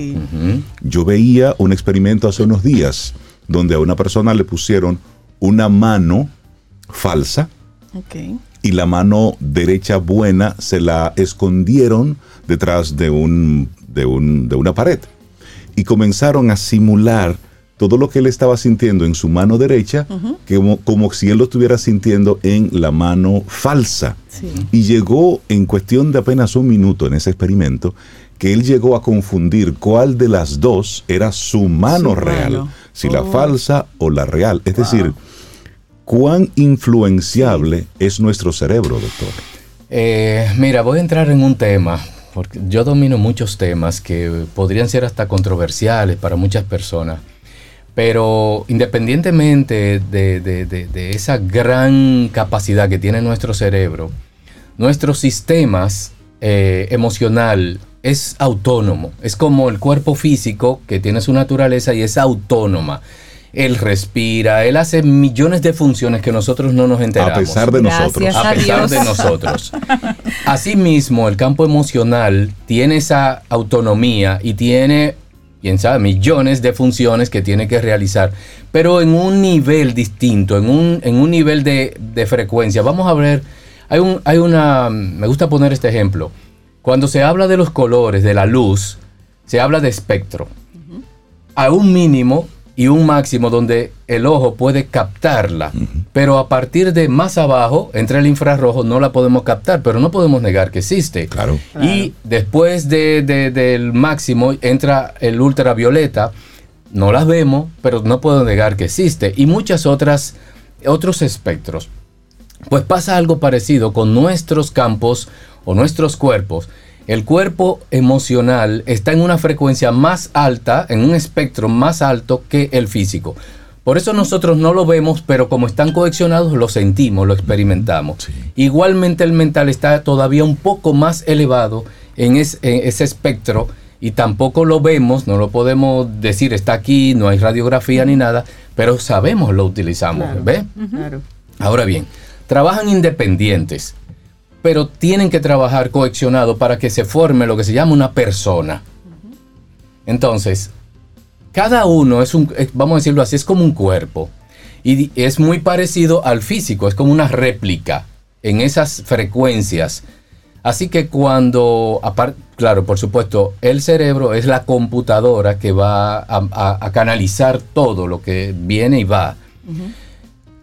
Yo veía un experimento hace unos días donde a una persona le pusieron una mano falsa y la mano derecha buena se la escondieron detrás de, un, de, un, de una pared. Y comenzaron a simular todo lo que él estaba sintiendo en su mano derecha, como, si él lo estuviera sintiendo en la mano falsa. Y llegó en cuestión de apenas un minuto en ese experimento, que él llegó a confundir cuál de las dos era su mano real, si la oh. falsa o la real. Es decir, cuán influenciable es nuestro cerebro, doctor.
Eh, mira, voy a entrar en un tema porque yo domino muchos temas que podrían ser hasta controversiales para muchas personas. Pero independientemente de, esa gran capacidad que tiene nuestro cerebro, nuestro sistema eh, emocional es autónomo. Es como el cuerpo físico que tiene su naturaleza y es autónoma. Él respira, él hace millones de funciones que nosotros no nos enteramos.
A pesar de nosotros.
A, pesar de nosotros. Asimismo, el campo emocional tiene esa autonomía y tiene quién sabe, millones de funciones que tiene que realizar, pero en un nivel distinto, en un, en un nivel de, frecuencia. Vamos a ver, hay, un, hay una, me gusta poner este ejemplo. Cuando se habla de los colores, de la luz, se habla de espectro. A un mínimo y un máximo donde el ojo puede captarla, pero a partir de más abajo, entre el infrarrojo, no la podemos captar, pero no podemos negar que existe.
Claro.
Y después del máximo entra el ultravioleta, no las vemos, pero no puedo negar que existe. Y muchas otras, otros espectros. Pues pasa algo parecido con nuestros campos o nuestros cuerpos el cuerpo emocional está en una frecuencia más alta, en un espectro más alto que el físico. Por eso nosotros no lo vemos, pero como están coleccionados, lo sentimos, lo experimentamos. Igualmente el mental está todavía un poco más elevado en, ese espectro y tampoco lo vemos, no lo podemos decir, está aquí, no hay radiografía ni nada, pero sabemos lo utilizamos, ¿ve? Ahora bien, trabajan independientes, pero tienen que trabajar coaccionado para que se forme lo que se llama una persona. Entonces, cada uno es un, vamos a decirlo así, es como un cuerpo. Y es muy parecido al físico, es como una réplica en esas frecuencias. Así que cuando, claro, por supuesto, el cerebro es la computadora que va a, canalizar todo lo que viene y va.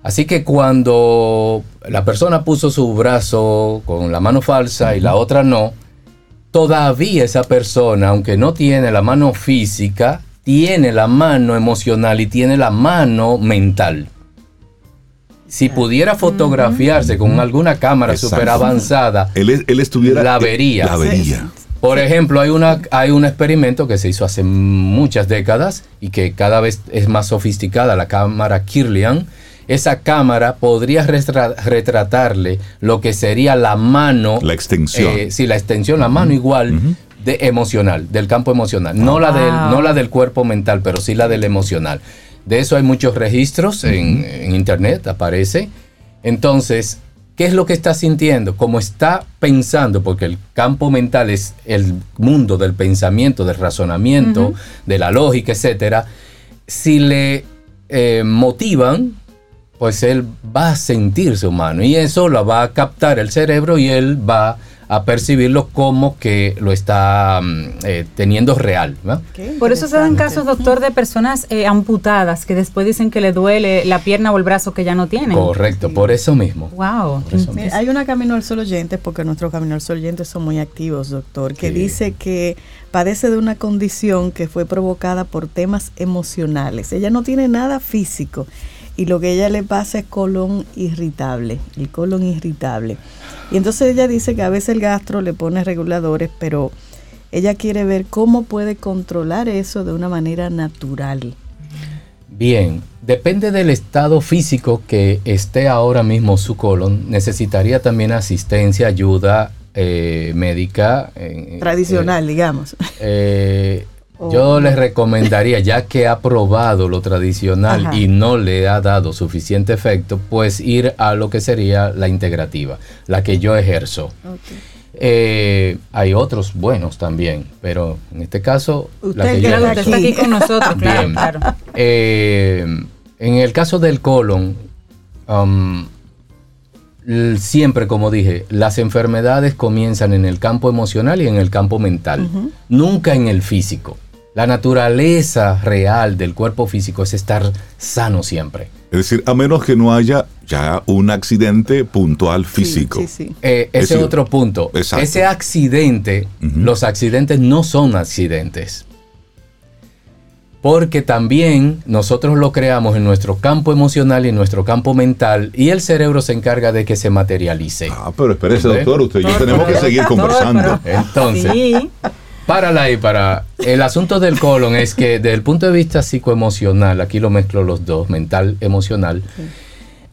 Así que cuando la persona puso su brazo con la mano falsa y la otra no, todavía esa persona, aunque no tiene la mano física, tiene la mano emocional y tiene la mano mental si pudiera fotografiarse con alguna cámara súper avanzada,
él, estuviera,
la vería.
La vería.
Por ejemplo, hay, una, hay un experimento que se hizo hace muchas décadas y que cada vez es más sofisticada, la cámara Kirlian. Esa cámara podría retratarle lo que sería la mano.
La extensión.
Eh, sí, la extensión, la mano igual de emocional, del campo emocional. No, la del, no la del cuerpo mental, pero sí la del emocional. De eso hay muchos registros en, internet, aparece. Entonces, ¿qué es lo que está sintiendo? Como está pensando, porque el campo mental es el mundo del pensamiento, del razonamiento, de la lógica, etcétera. Si le eh, motivan, pues él va a sentirse humano y eso lo va a captar el cerebro y él va a percibirlo como que lo está mm, eh, teniendo real.
Por eso se dan casos, doctor, de personas eh, amputadas que después dicen que le duele la pierna o el brazo que ya no tienen.
Correcto, por eso mismo.
Wow.
hay una Camino al Sol oyente, porque nuestros Camino al Sol oyentes son muy activos, doctor, que dice que padece de una condición que fue provocada por temas emocionales. Ella no tiene nada físico y lo que ella le pasa es colon irritable, el colon irritable. Y entonces ella dice que a veces el gastro le pone reguladores, pero ella quiere ver cómo puede controlar eso de una manera natural.
Bien, depende del estado físico que esté ahora mismo su colon. Necesitaría también asistencia, ayuda eh, médica.
Tradicional, eh, digamos.
Yo oh. les recomendaría, ya que ha probado lo tradicional y no le ha dado suficiente efecto, pues ir a lo que sería la integrativa, la que yo ejerzo. Eh, hay otros buenos también, pero en este caso,
la que yo está aquí con nosotros, claro.
Eh, en el caso del colon, um, siempre, como dije, las enfermedades comienzan en el campo emocional y en el campo mental, nunca en el físico. La naturaleza real del cuerpo físico es estar sano siempre.
Es decir, a menos que no haya ya un accidente puntual físico. Sí,
sí, eh, ese es otro punto. Ese accidente, los accidentes no son accidentes. Porque también nosotros lo creamos en nuestro campo emocional y en nuestro campo mental y el cerebro se encarga de que se materialice.
Ah, pero espérese, doctor, usted y yo tenemos que seguir conversando.
Entonces, Párala ahí para. El asunto del colon es que desde el punto de vista psicoemocional, aquí lo mezclo los dos, mental, emocional.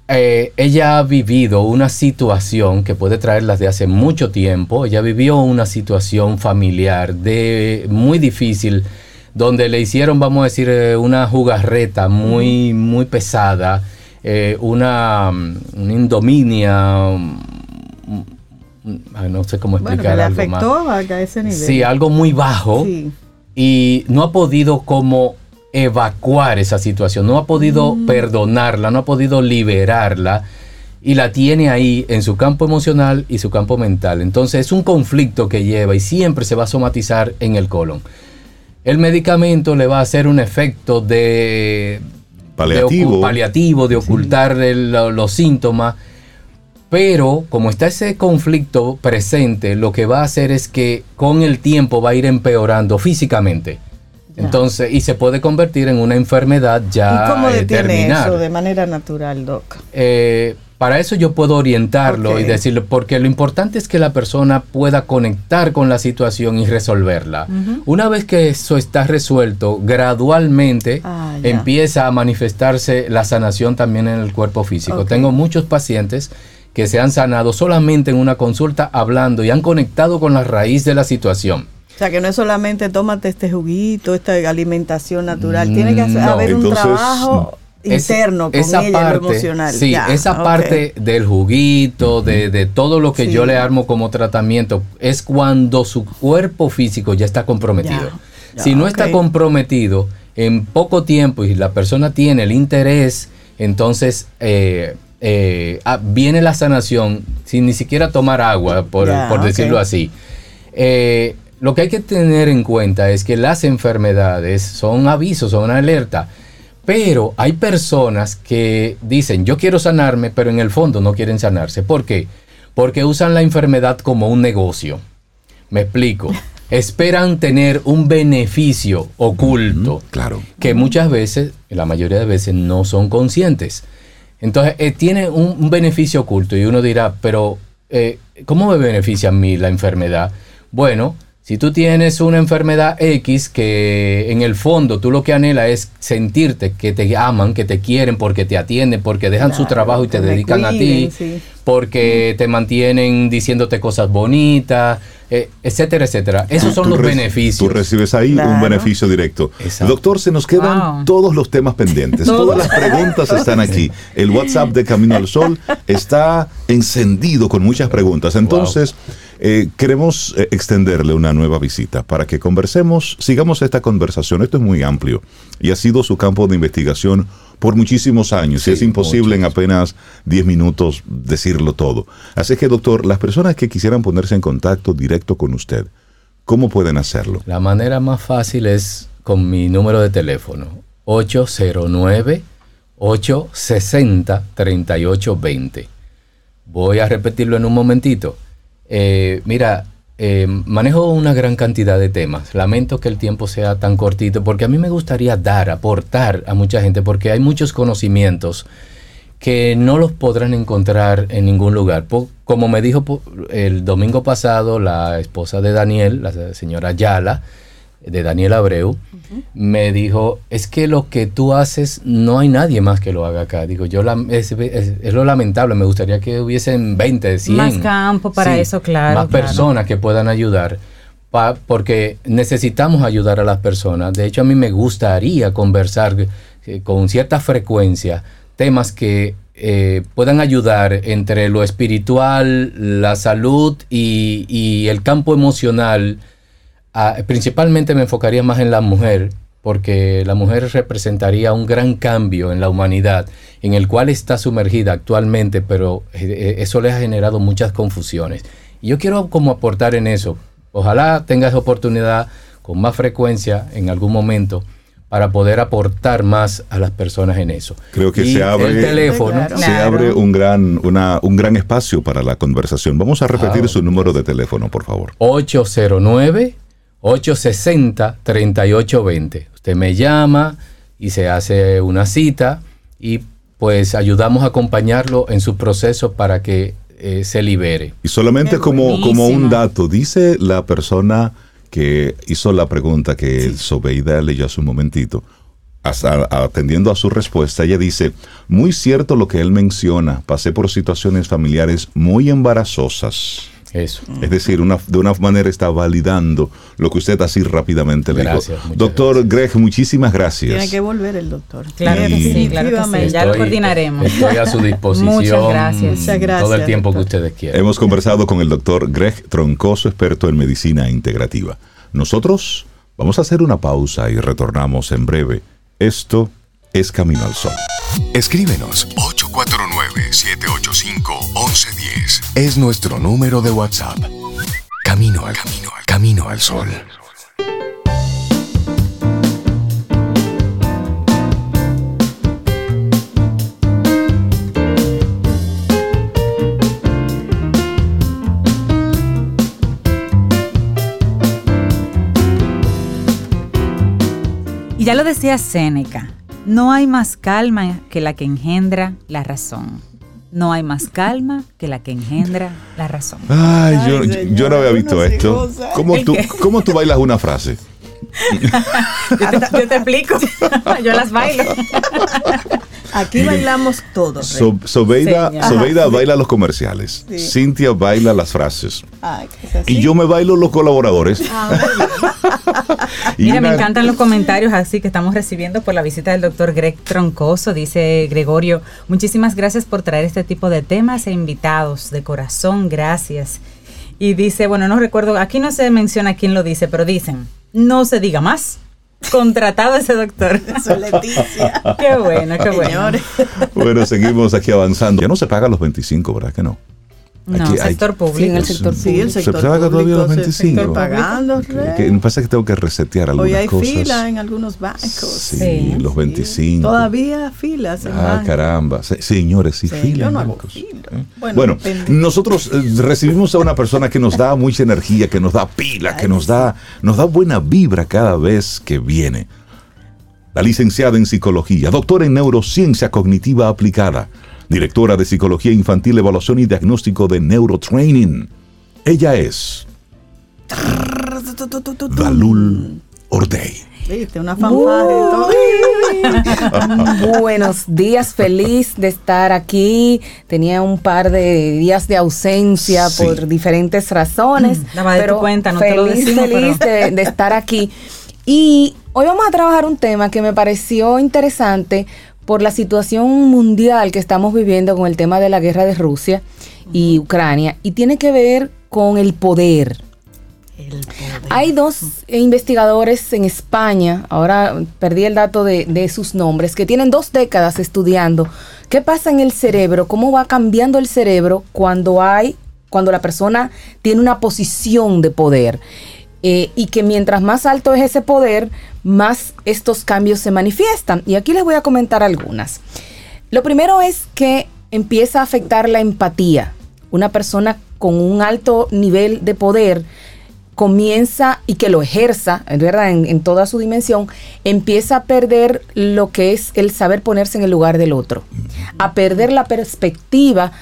Eh, ella ha vivido una situación que puede traerlas de hace mucho tiempo. Ella vivió una situación familiar de muy difícil, donde le hicieron, vamos a decir, eh, una jugarreta muy, muy pesada, eh, una, una indominia no sé cómo explicar
bueno, le afectó a ese nivel.
Sí, algo muy bajo. Y no ha podido como evacuar esa situación, no ha podido mm. perdonarla, no ha podido liberarla y la tiene ahí en su campo emocional y su campo mental. Entonces es un conflicto que lleva y siempre se va a somatizar en el colon. El medicamento le va a hacer un efecto de
paliativo,
de, paliativo, de ocultar los síntomas pero como está ese conflicto presente, lo que va a hacer es que con el tiempo va a ir empeorando físicamente. Entonces, y se puede convertir en una enfermedad ya
¿Y cómo eh, detiene eso de manera natural, Doc?
Eh, para eso yo puedo orientarlo y decirle, porque lo importante es que la persona pueda conectar con la situación y resolverla. Una vez que eso está resuelto, gradualmente ah, empieza a manifestarse la sanación también en el cuerpo físico. Tengo muchos pacientes que se han sanado solamente en una consulta hablando y han conectado con la raíz de la situación.
O sea, que no es solamente tómate este juguito, esta alimentación natural, tiene que haber un trabajo interno con esa ella, parte, emocional.
Sí, esa parte del juguito, de, todo lo que yo le armo como tratamiento, es cuando su cuerpo físico ya está comprometido. si no está comprometido, en poco tiempo y la persona tiene el interés, entonces eh, eh, ah, viene la sanación sin ni siquiera tomar agua, por, decirlo así. Eh, lo que hay que tener en cuenta es que las enfermedades son avisos, son alerta. Pero hay personas que dicen, yo quiero sanarme, pero en el fondo no quieren sanarse. ¿Por qué? Porque usan la enfermedad como un negocio. Me explico. Esperan tener un beneficio oculto.
claro.
Que muchas veces, la mayoría de veces, no son conscientes. Entonces, eh, tiene un, beneficio oculto y uno dirá, pero eh, ¿cómo me beneficia a mí la enfermedad? Bueno, si tú tienes una enfermedad X que en el fondo tú lo que anhela es sentirte que te aman, que te quieren, porque te atienden, porque dejan su trabajo y te dedican a ti, porque te mantienen diciéndote cosas bonitas, eh, etcétera, etcétera. Esos son los beneficios.
Tú recibes ahí un beneficio directo. Doctor, se nos quedan todos los temas pendientes. Todas las preguntas están aquí. El WhatsApp de Camino al Sol está encendido con muchas preguntas. Entonces... Eh, queremos eh, extenderle una nueva visita para que conversemos, sigamos esta conversación. Esto es muy amplio y ha sido su campo de investigación por muchísimos años y es imposible en apenas 10 minutos decirlo todo. Así que, doctor, las personas que quisieran ponerse en contacto directo con usted, ¿cómo pueden hacerlo?
La manera más fácil es con mi número de teléfono, 809 860 3820. Voy a repetirlo en un momentito. Eh, mira, eh, manejo una gran cantidad de temas. Lamento que el tiempo sea tan cortito porque a mí me gustaría dar, aportar a mucha gente porque hay muchos conocimientos que no los podrán encontrar en ningún lugar. como me dijo el domingo pasado la esposa de Daniel, la señora Yala, de Daniel Abreu, me dijo, es que lo que tú haces no hay nadie más que lo haga acá. Digo, yo es, lo lamentable, me gustaría que hubiesen 20, 100.
Más campo para eso, claro.
Más personas que puedan ayudar, porque necesitamos ayudar a las personas. De hecho, a mí me gustaría conversar eh, con cierta frecuencia temas que eh, puedan ayudar entre lo espiritual, la salud y, y el campo emocional principalmente me enfocaría más en la mujer, porque la mujer representaría un gran cambio en la humanidad, en el cual está sumergida actualmente, pero eh, eso le ha generado muchas confusiones. Y yo quiero como aportar en eso. Ojalá tengas oportunidad con más frecuencia en algún momento para poder aportar más a las personas en eso.
Creo que se abre, el teléfono, se abre un gran, una, un gran espacio para la conversación. Vamos a repetir su número de teléfono, por favor.
809 860-3820. Usted me llama y se hace una cita y pues ayudamos a acompañarlo en su proceso para que eh, se libere.
Y solamente como, como un dato, dice la persona que hizo la pregunta que Sobeida leyó hace un momentito, atendiendo a su respuesta, ella dice, muy cierto lo que él menciona, pasé por situaciones familiares muy embarazosas
eso.
Es decir, una, de una manera está validando lo que usted así rápidamente le dijo. Doctor Greg, muchísimas gracias.
Tiene que volver el doctor.
Claro que sí, claro que sí. Ya lo coordinaremos.
Estoy a su disposición. Muchas gracias. Muchas gracias. Todo el tiempo que ustedes quieran.
Hemos conversado con el doctor Greg Troncoso, experto en medicina integrativa. Nosotros vamos a hacer una pausa y retornamos en breve. Esto es Camino al Sol.
Escríbenos 849-785-1110. Es nuestro número de WhatsApp. Camino al camino al camino al sol.
Y ya lo decía Séneca, no hay más calma que la que engendra la razón. No hay más calma que la que engendra la razón.
Ay, yo, no había visto esto. ¿Cómo tú, ¿Cómo tú bailas una frase?
yo, te, explico. yo las bailo.
Aquí bailamos todos.
Sobeida, baila los comerciales. Cintia baila las frases. y yo me bailo los colaboradores. Ah,
Mira, me encantan los comentarios así que estamos recibiendo por la visita del doctor Greg Troncoso. Dice Gregorio, muchísimas gracias por traer este tipo de temas e invitados. De corazón, gracias. Y dice, bueno, no recuerdo, aquí no se menciona quién lo dice, pero dicen, no se diga más. Contratado ese doctor.
Eso Leticia.
qué bueno, qué bueno.
Bueno, seguimos aquí avanzando. Ya no se paga los 25, ¿verdad que no?
No, sector público. Sí,
en el sector
sí,
el
sector ¿Se paga todavía los 25?
Estoy pagando.
Que, me pasa que tengo que resetear algunas
cosas.
Hoy
hay fila en algunos bancos.
Sí, los 25.
Todavía filas.
ah, caramba. señores, sí, filas. ¿eh? Bueno, nosotros eh, recibimos a una persona que nos da mucha energía, que nos da pila, que nos da, nos da buena vibra cada vez que viene. La licenciada en psicología, doctora en neurociencia cognitiva aplicada directora de Psicología Infantil, Evaluación y Diagnóstico de Neurotraining. Ella es Dalul Ordey.
Viste, una fanfarra
Buenos días, feliz de estar aquí. Tenía un par de días de ausencia por diferentes razones.
Mm, pero cuenta, no
feliz, feliz de, de estar aquí. Y hoy vamos a trabajar un tema que me pareció interesante por la situación mundial que estamos viviendo con el tema de la guerra de Rusia y Ucrania y tiene que ver con el poder. Hay dos investigadores en España, ahora perdí el dato de, de, sus nombres, que tienen dos décadas estudiando qué pasa en el cerebro, cómo va cambiando el cerebro cuando hay, cuando la persona tiene una posición de poder. Eh, y que mientras más alto es ese poder, más estos cambios se manifiestan. Y aquí les voy a comentar algunas. Lo primero es que empieza a afectar la empatía. Una persona con un alto nivel de poder comienza y que lo ejerza, ¿verdad? En, en, toda su dimensión, empieza a perder lo que es el saber ponerse en el lugar del otro, a perder la perspectiva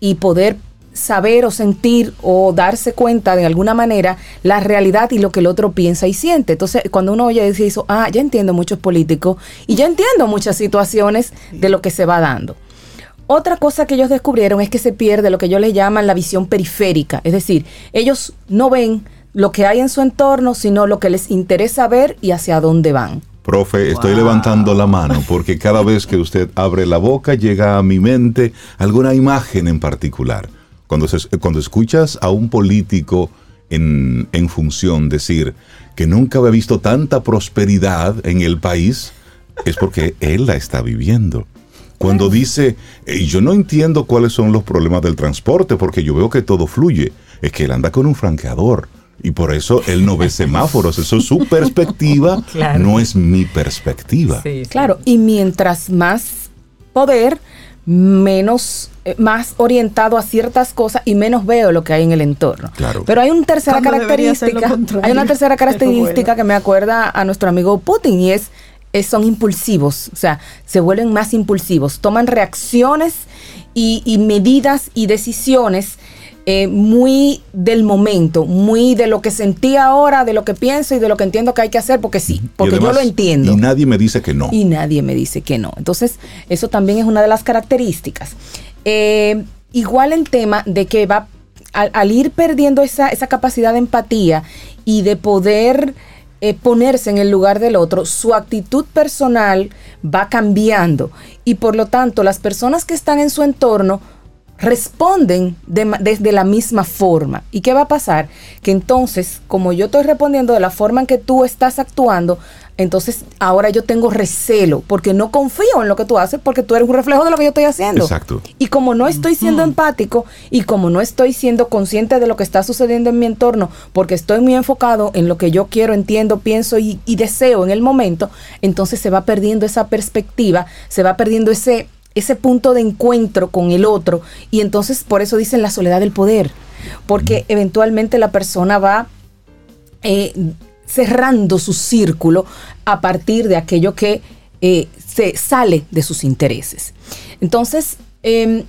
y poder saber o sentir o darse cuenta de alguna manera la realidad y lo que el otro piensa y siente. Entonces, cuando uno oye decir eso, ah, ya entiendo muchos políticos y ya entiendo muchas situaciones de lo que se va dando. Otra cosa que ellos descubrieron es que se pierde lo que ellos le llaman la visión periférica, es decir, ellos no ven lo que hay en su entorno, sino lo que les interesa ver y hacia dónde van.
Profe, estoy levantando la mano porque cada vez que usted abre la boca llega a mi mente alguna imagen en particular. Cuando, cuando escuchas a un político en, en función decir que nunca había visto tanta prosperidad en el país, es porque él la está viviendo. Cuando dice, yo no entiendo cuáles son los problemas del transporte, porque yo veo que todo fluye, es que él anda con un franqueador. Y por eso él no ve semáforos. Eso es su perspectiva, no es mi perspectiva.
Claro, y mientras más poder, menos eh, más orientado a ciertas cosas y menos veo lo que hay en el entorno.
Claro.
Pero hay una tercera característica, hay una tercera característica que me acuerda a nuestro amigo Putin y es, son impulsivos, o sea, se vuelven más impulsivos, toman reacciones y, y medidas y decisiones eh, muy del momento, muy de lo que sentí ahora, de lo que pienso y de lo que entiendo que hay que hacer, porque sí, porque yo lo entiendo.
Y nadie me dice que no.
Y nadie me dice que no. Entonces, eso también es una de las características. Eh, igual en tema de que va, al, ir perdiendo esa, esa, capacidad de empatía y de poder eh, ponerse en el lugar del otro, su actitud personal va cambiando. Y por lo tanto, las personas que están en su entorno responden desde la misma forma. ¿Y qué va a pasar? Que entonces, como yo estoy respondiendo de la forma en que tú estás actuando, entonces ahora yo tengo recelo porque no confío en lo que tú haces porque tú eres un reflejo de lo que yo estoy haciendo.
Exacto.
Y como no estoy siendo empático y como no estoy siendo consciente de lo que está sucediendo en mi entorno porque estoy muy enfocado en lo que yo quiero, entiendo, pienso y, y deseo en el momento, entonces se va perdiendo esa perspectiva, se va perdiendo ese ese punto de encuentro con el otro y entonces por eso dicen la soledad del poder, porque eventualmente la persona va eh, cerrando su círculo a partir de aquello que eh, se sale de sus intereses. Entonces, em,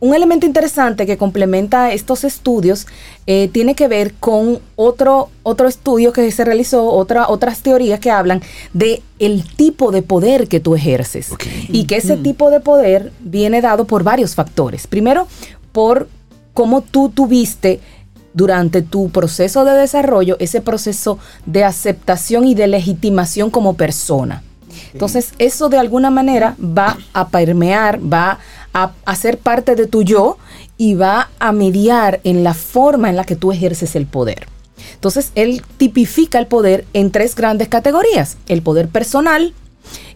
un elemento interesante que complementa estos estudios eh, tiene que ver con otro, otro estudio que se realizó, otra, otras teorías que hablan de el tipo de poder que tú ejerces. Y que ese tipo de poder viene dado por varios factores. Primero, por cómo tú tuviste durante tu proceso de desarrollo ese proceso de aceptación y de legitimación como persona. Entonces, eso de alguna manera va a permear, va a, ser parte de tu yo y va a mediar en la forma en la que tú ejerces el poder. Entonces, él tipifica el poder en tres grandes categorías. El poder personal,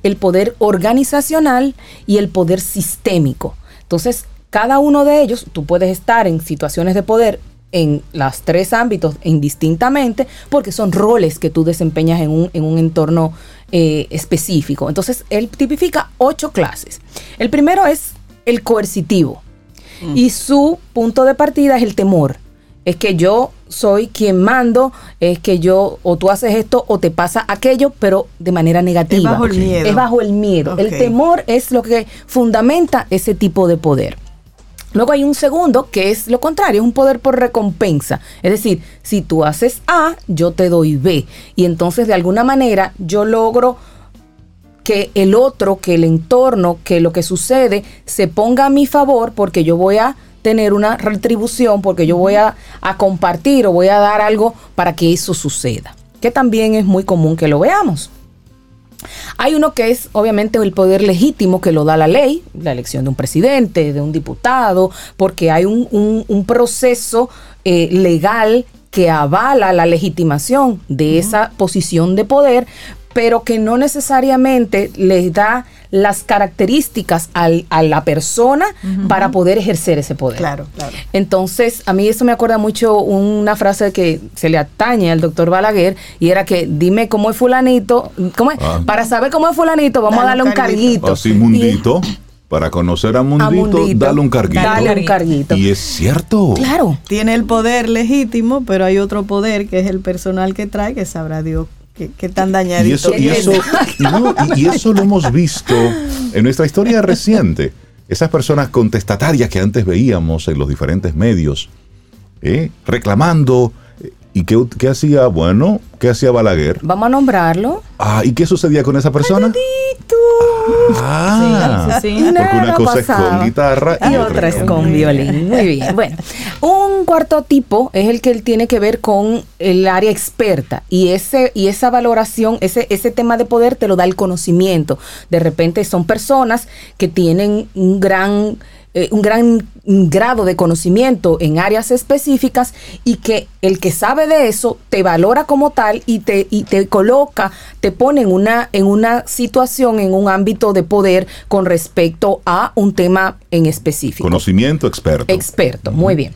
el poder organizacional y el poder sistémico. Entonces, cada uno de ellos, tú puedes estar en situaciones de poder en los tres ámbitos indistintamente porque son roles que tú desempeñas en un, en un entorno eh, específico. Entonces, él tipifica ocho clases. El primero es el coercitivo. Mm. Y su punto de partida es el temor. Es que yo soy quien mando, es que yo o tú haces esto o te pasa aquello, pero de manera negativa. Es
bajo el miedo.
Es bajo el miedo. El temor es lo que fundamenta ese tipo de poder. Luego hay un segundo que es lo contrario, es un poder por recompensa. Es decir, si tú haces A, yo te doy B. Y entonces de alguna manera yo logro que el otro, que el entorno, que lo que sucede se ponga a mi favor porque yo voy a tener una retribución, porque yo voy a, compartir o voy a dar algo para que eso suceda. Que también es muy común que lo veamos. Hay uno que es obviamente el poder legítimo que lo da la ley, la elección de un presidente, de un diputado, porque hay un, proceso eh, legal que avala la legitimación de esa posición de poder, pero que no necesariamente les da las características a la persona para poder ejercer ese poder.
Claro, claro.
Entonces, a mí eso me acuerda mucho una frase que se le atañe al doctor Balaguer y era que dime cómo es fulanito, ¿cómo es? Ah. Para saber cómo es fulanito, vamos a darle un carguito.
Así, mundito. para conocer a Mundito, dale un carguito.
Dale un carguito.
Y es cierto.
Claro.
Tiene el poder legítimo, pero hay otro poder que es el personal que trae, que sabrá Dios Qué, tan dañadito.
Y eso, y, eso, y eso lo hemos visto en nuestra historia reciente. Esas personas contestatarias que antes veíamos en los diferentes medios, ¿eh? reclamando. ¿Y qué, qué, hacía? Bueno, ¿qué hacía Balaguer?
Vamos a nombrarlo.
Ah, ¿y qué sucedía con esa persona? Ah, sí, sí, porque una cosa es con guitarra
y, otra es con violín. Muy bien. Bueno, un cuarto tipo es el que tiene que ver con el área experta y ese y esa valoración, ese ese tema de poder te lo da el conocimiento. De repente son personas que tienen un gran eh, un gran grado de conocimiento en áreas específicas y que el que sabe de eso te valora como tal y te, y te coloca, te pone en una, en una situación, en un ámbito de poder con respecto a un tema en específico.
Conocimiento experto.
Experto, muy bien.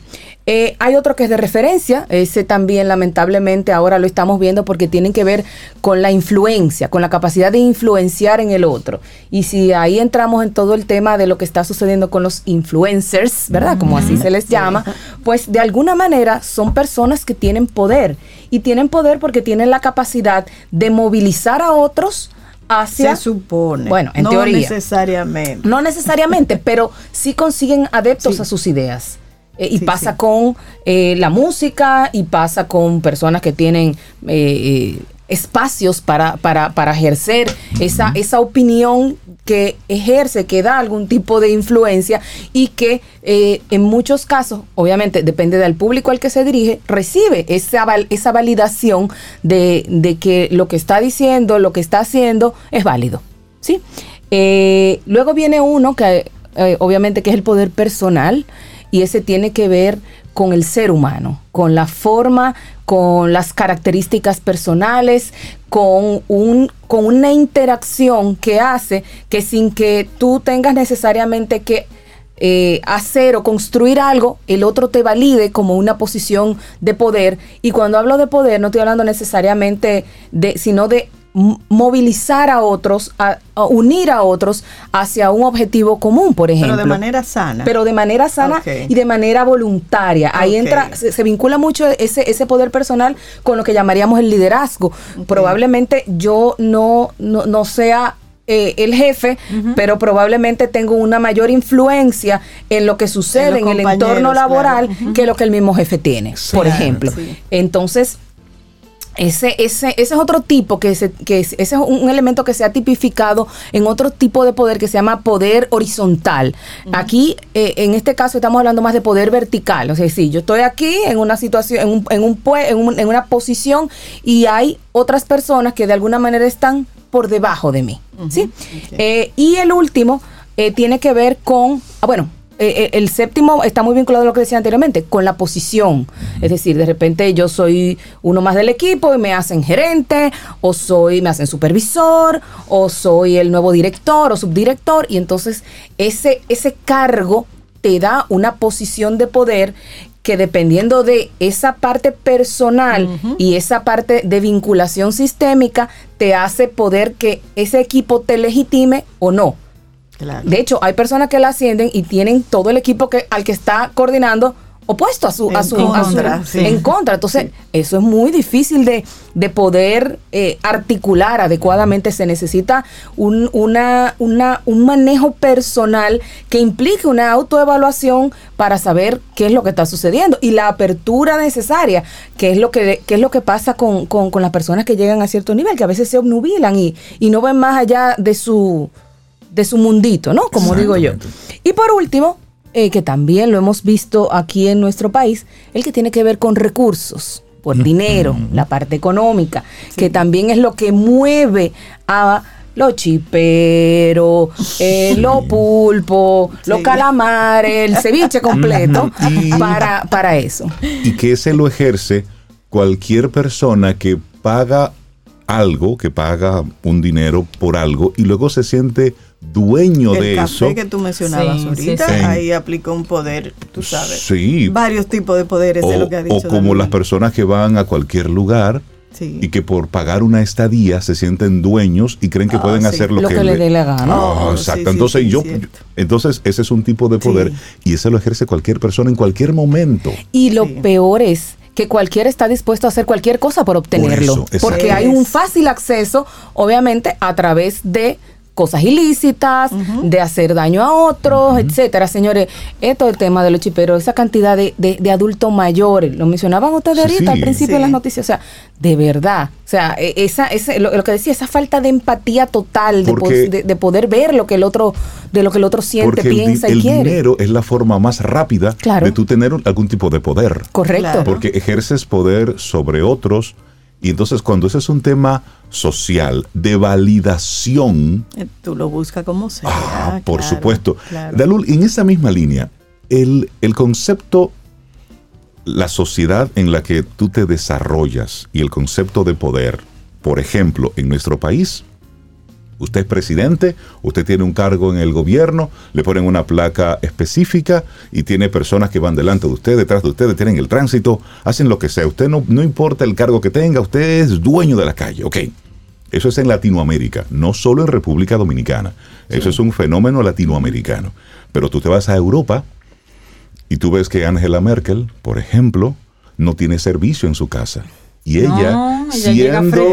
Eh, hay otro que es de referencia, ese también lamentablemente ahora lo estamos viendo porque tienen que ver con la influencia, con la capacidad de influenciar en el otro. Y si ahí entramos en todo el tema de lo que está sucediendo con los influencers, ¿verdad? Como así se les llama, pues de alguna manera son personas que tienen poder. Y tienen poder porque tienen la capacidad de movilizar a otros hacia...
Se supone.
Bueno, en
no
teoría.
No necesariamente.
No necesariamente, pero sí consiguen adeptos a sus ideas. Eh, y pasa con eh, la música y pasa con personas que tienen eh, espacios para, para, para ejercer esa, esa opinión que ejerce, que da algún tipo de influencia y que en muchos casos, obviamente depende del público al que se dirige, recibe esa, esa validación de, de que lo que está diciendo, lo que está haciendo es válido. ¿sí? luego viene uno que obviamente que es el poder personal y ese tiene que ver con el ser humano, con la forma, con las características personales, con, un, con una interacción que hace que sin que tú tengas necesariamente que eh, hacer o construir algo, el otro te valide como una posición de poder. Y cuando hablo de poder, no estoy hablando necesariamente de, sino de movilizar a otros, a, unir a otros hacia un objetivo común, por ejemplo.
Pero de manera sana.
Pero de manera sana y de manera voluntaria. Ahí entra, se, vincula mucho ese, ese poder personal con lo que llamaríamos el liderazgo. Probablemente yo no, no, no sea eh, el jefe, pero probablemente tengo una mayor influencia en lo que sucede en, el entorno laboral que lo que el mismo jefe tiene, por ejemplo. Entonces, ese, ese, ese es otro tipo, que, que ese es un elemento que se ha tipificado en otro tipo de poder que se llama poder horizontal. Aquí, eh, en este caso, estamos hablando más de poder vertical. O sea, si yo estoy aquí en una situación, en, un, en, un, en, una posición y hay otras personas que de alguna manera están por debajo de mí. ¿sí? Eh, y el último eh, tiene que ver con, ah, bueno, eh, el séptimo está muy vinculado a lo que decía anteriormente, con la posición. Es decir, de repente yo soy uno más del equipo y me hacen gerente, o soy, me hacen supervisor, o soy el nuevo director o subdirector, y entonces ese, ese cargo te da una posición de poder que dependiendo de esa parte personal y esa parte de vinculación sistémica, te hace poder que ese equipo te legitime o no. De hecho, hay personas que la ascienden y tienen todo el equipo que, al que está coordinando opuesto a su, a su, contra, en contra. Entonces, eso es muy difícil de, de poder eh, articular adecuadamente. Se necesita un, una, una, un manejo personal que implique una autoevaluación para saber qué es lo que está sucediendo y la apertura necesaria, que es lo que, es lo que pasa con, con, con las personas que llegan a cierto nivel, que a veces se obnubilan y, y no ven más allá de su de su mundito, ¿no? Como digo yo. Y por último, eh, que también lo hemos visto aquí en nuestro país, el que tiene que ver con recursos, por dinero, la parte económica, que también es lo que mueve a los chiperos, eh, los pulpos, los calamares, el ceviche completo para, para eso.
Y que ese lo ejerce cualquier persona que paga algo, que paga un dinero por algo y luego se siente dueño de eso.
El café que tú mencionabas ahorita, ahí aplica un poder, tú sabes. Sí. Varios tipos de poderes
o,
de lo que ha dicho.
O como las personas que van a cualquier lugar y que por pagar una estadía se sienten dueños y creen que ah, pueden hacer lo,
que, le dé la gana.
Oh, exacto. entonces yo entonces ese es un tipo de poder y ese lo ejerce cualquier persona en cualquier momento.
Y lo peor es que cualquiera está dispuesto a hacer cualquier cosa por obtenerlo, porque hay un fácil acceso, obviamente, a través de cosas ilícitas, de hacer daño a otros, etcétera. Señores, esto es el tema de los chiperos, esa cantidad de, de, adultos mayores, lo mencionaban ustedes ahorita al principio de las noticias, o sea, de verdad, o sea, e, esa, ese, lo, que decía, esa falta de empatía total, de, de, poder ver lo que el otro, de lo que el otro siente, piensa y quiere.
El dinero es la forma más rápida de tú tener algún tipo de poder.
Correcto.
Porque ejerces poder sobre otros, y entonces cuando ese es un tema social, de validación.
Eh, tú lo buscas como sea.
Ah, por supuesto. Dalul, en esa misma línea, el, el concepto, la sociedad en la que tú te desarrollas y el concepto de poder, por ejemplo, en nuestro país, Usted es presidente, usted tiene un cargo en el gobierno, le ponen una placa específica y tiene personas que van delante de usted, detrás de usted, tienen el tránsito, hacen lo que sea. Usted no, no importa el cargo que tenga, usted es dueño de la calle. Ok. Eso es en Latinoamérica, no solo en República Dominicana. Eso es un fenómeno latinoamericano. Pero tú te vas a Europa y tú ves que Angela Merkel, por ejemplo, no tiene servicio en su casa. Y ella, siendo.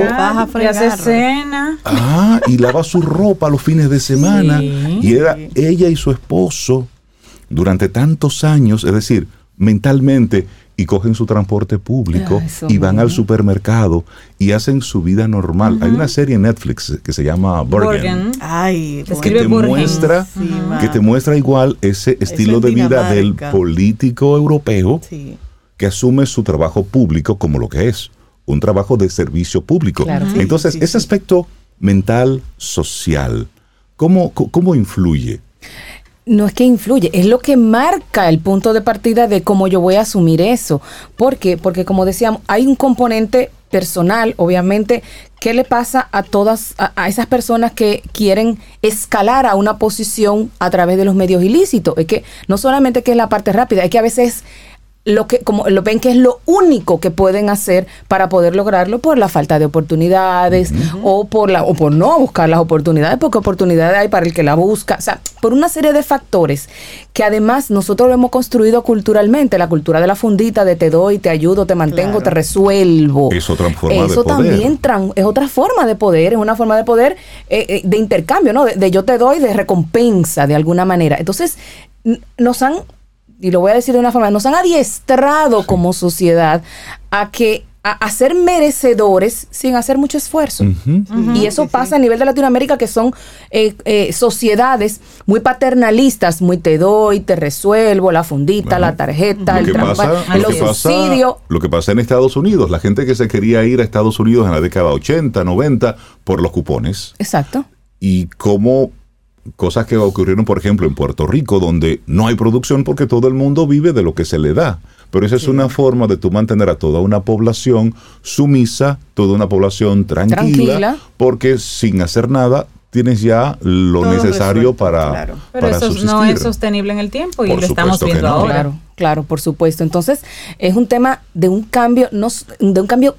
cena.
Ah, y lava su ropa los fines de semana. y era ella y su esposo durante tantos años, es decir, mentalmente, y cogen su transporte público y van al supermercado y hacen su vida normal. Hay una serie en Netflix que se llama Borgen,
Ay,
que, te muestra, que te muestra igual ese estilo de vida del político europeo que asume su trabajo público como lo que es un trabajo de servicio público. Entonces, ese aspecto mental, social, ¿cómo, ¿cómo influye?
No es que influye, es lo que marca el punto de partida de cómo yo voy a asumir eso. ¿Por qué? Porque como decíamos, hay un componente personal, obviamente, ¿qué le pasa a todas, a, esas personas que quieren escalar a una posición a través de los medios ilícitos? Es que no solamente que es la parte rápida, es que a veces lo que como lo ven que es lo único que pueden hacer para poder lograrlo por la falta de oportunidades o por la o por no buscar las oportunidades porque oportunidades hay para el que la busca. O sea por una serie de factores que además nosotros lo hemos construido culturalmente la cultura de la fundita de te doy te ayudo te mantengo te resuelvo. Eso
de poder.
también es otra forma de poder es una forma de poder eh, eh, de intercambio no de, de yo te doy de recompensa de alguna manera. Entonces nos han y lo voy a decir de una forma, nos han adiestrado como sociedad a que a, ser merecedores sin hacer mucho esfuerzo. y eso pasa a nivel de Latinoamérica, que son eh, eh, sociedades muy paternalistas, muy te doy, te resuelvo, la fundita, la tarjeta, el,
subsidio. lo que pasa en Estados Unidos, la gente que se quería ir a Estados Unidos en la década 80, 90, por los cupones.
Exacto.
Y cómo cosas que ocurrieron, por ejemplo, en Puerto Rico, donde no hay producción porque todo el mundo vive de lo que se le da. Pero esa es una forma de tú mantener a toda una población sumisa, toda una población tranquila, porque sin hacer nada tienes ya lo necesario para, claro.
Pero eso no es sostenible en el tiempo y lo estamos viendo ahora.
Claro, claro, por supuesto. Entonces, es un tema de un cambio, no, de un cambio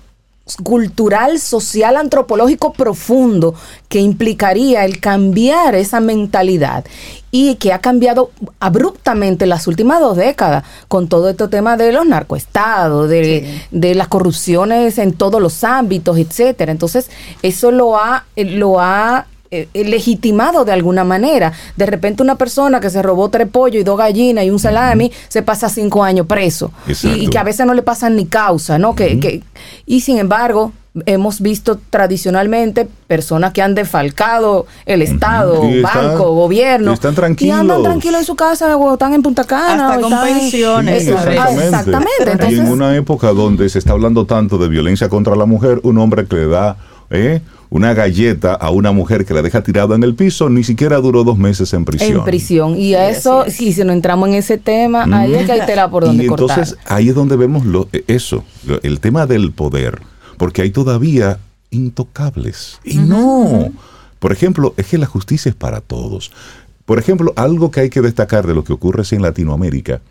cultural, social, antropológico profundo que implicaría el cambiar esa mentalidad y que ha cambiado abruptamente en las últimas dos décadas con todo este tema de los narcoestados, de, de las corrupciones en todos los ámbitos, etcétera. Entonces, eso lo ha, lo ha eh, eh, legitimado de alguna manera. De repente una persona que se robó tres pollos y dos gallinas y un salami se pasa cinco años preso y, que a veces no le pasan ni causa, ¿no? que, que, y sin embargo hemos visto tradicionalmente personas que han defalcado el Estado, banco, gobierno.
Y están tranquilos.
Y andan tranquilos en su casa o están en Punta Cana.
Hasta con pensiones.
Exactamente. y en una época donde se está hablando tanto de violencia contra la mujer, un hombre que le da... ¿eh? una galleta a una mujer que la deja tirada en el piso, ni siquiera duró dos meses en prisión.
En prisión. Y a eso, si, si no entramos en ese tema, ahí es que hay tela por donde y
entonces ahí es donde vemos lo, eso, el tema del poder, porque hay todavía intocables. Y no. Por ejemplo, es que la justicia es para todos. Por ejemplo, algo que hay que destacar de lo que ocurre en Latinoamérica,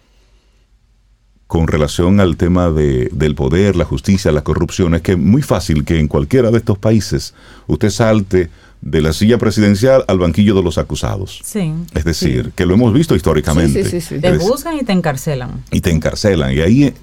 con relación al tema de, del poder, la justicia, la corrupción, es que es muy fácil que en cualquiera de estos países usted salte de la silla presidencial al banquillo de los acusados.
Sí.
Es decir, que lo hemos visto históricamente.
Sí, sí, te juzgan y te encarcelan.
Y te encarcelan. Y ahí,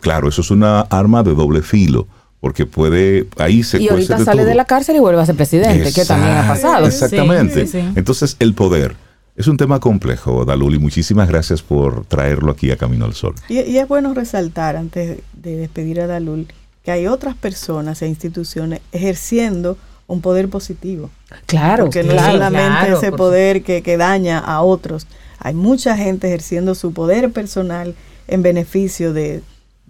claro, eso es una arma de doble filo. Porque puede, ahí se
Y ahorita sale de la cárcel y vuelve a ser presidente, que también ha pasado.
Exactamente. Entonces, el poder es un tema complejo, Daluli. Muchísimas gracias por traerlo aquí a Camino al Sol.
Y, es bueno resaltar, antes de despedir a Dalul, que hay otras personas e instituciones ejerciendo un poder positivo.
Claro.
Porque
no
es solamente ese poder que, que daña a otros. Hay mucha gente ejerciendo su poder personal en beneficio de,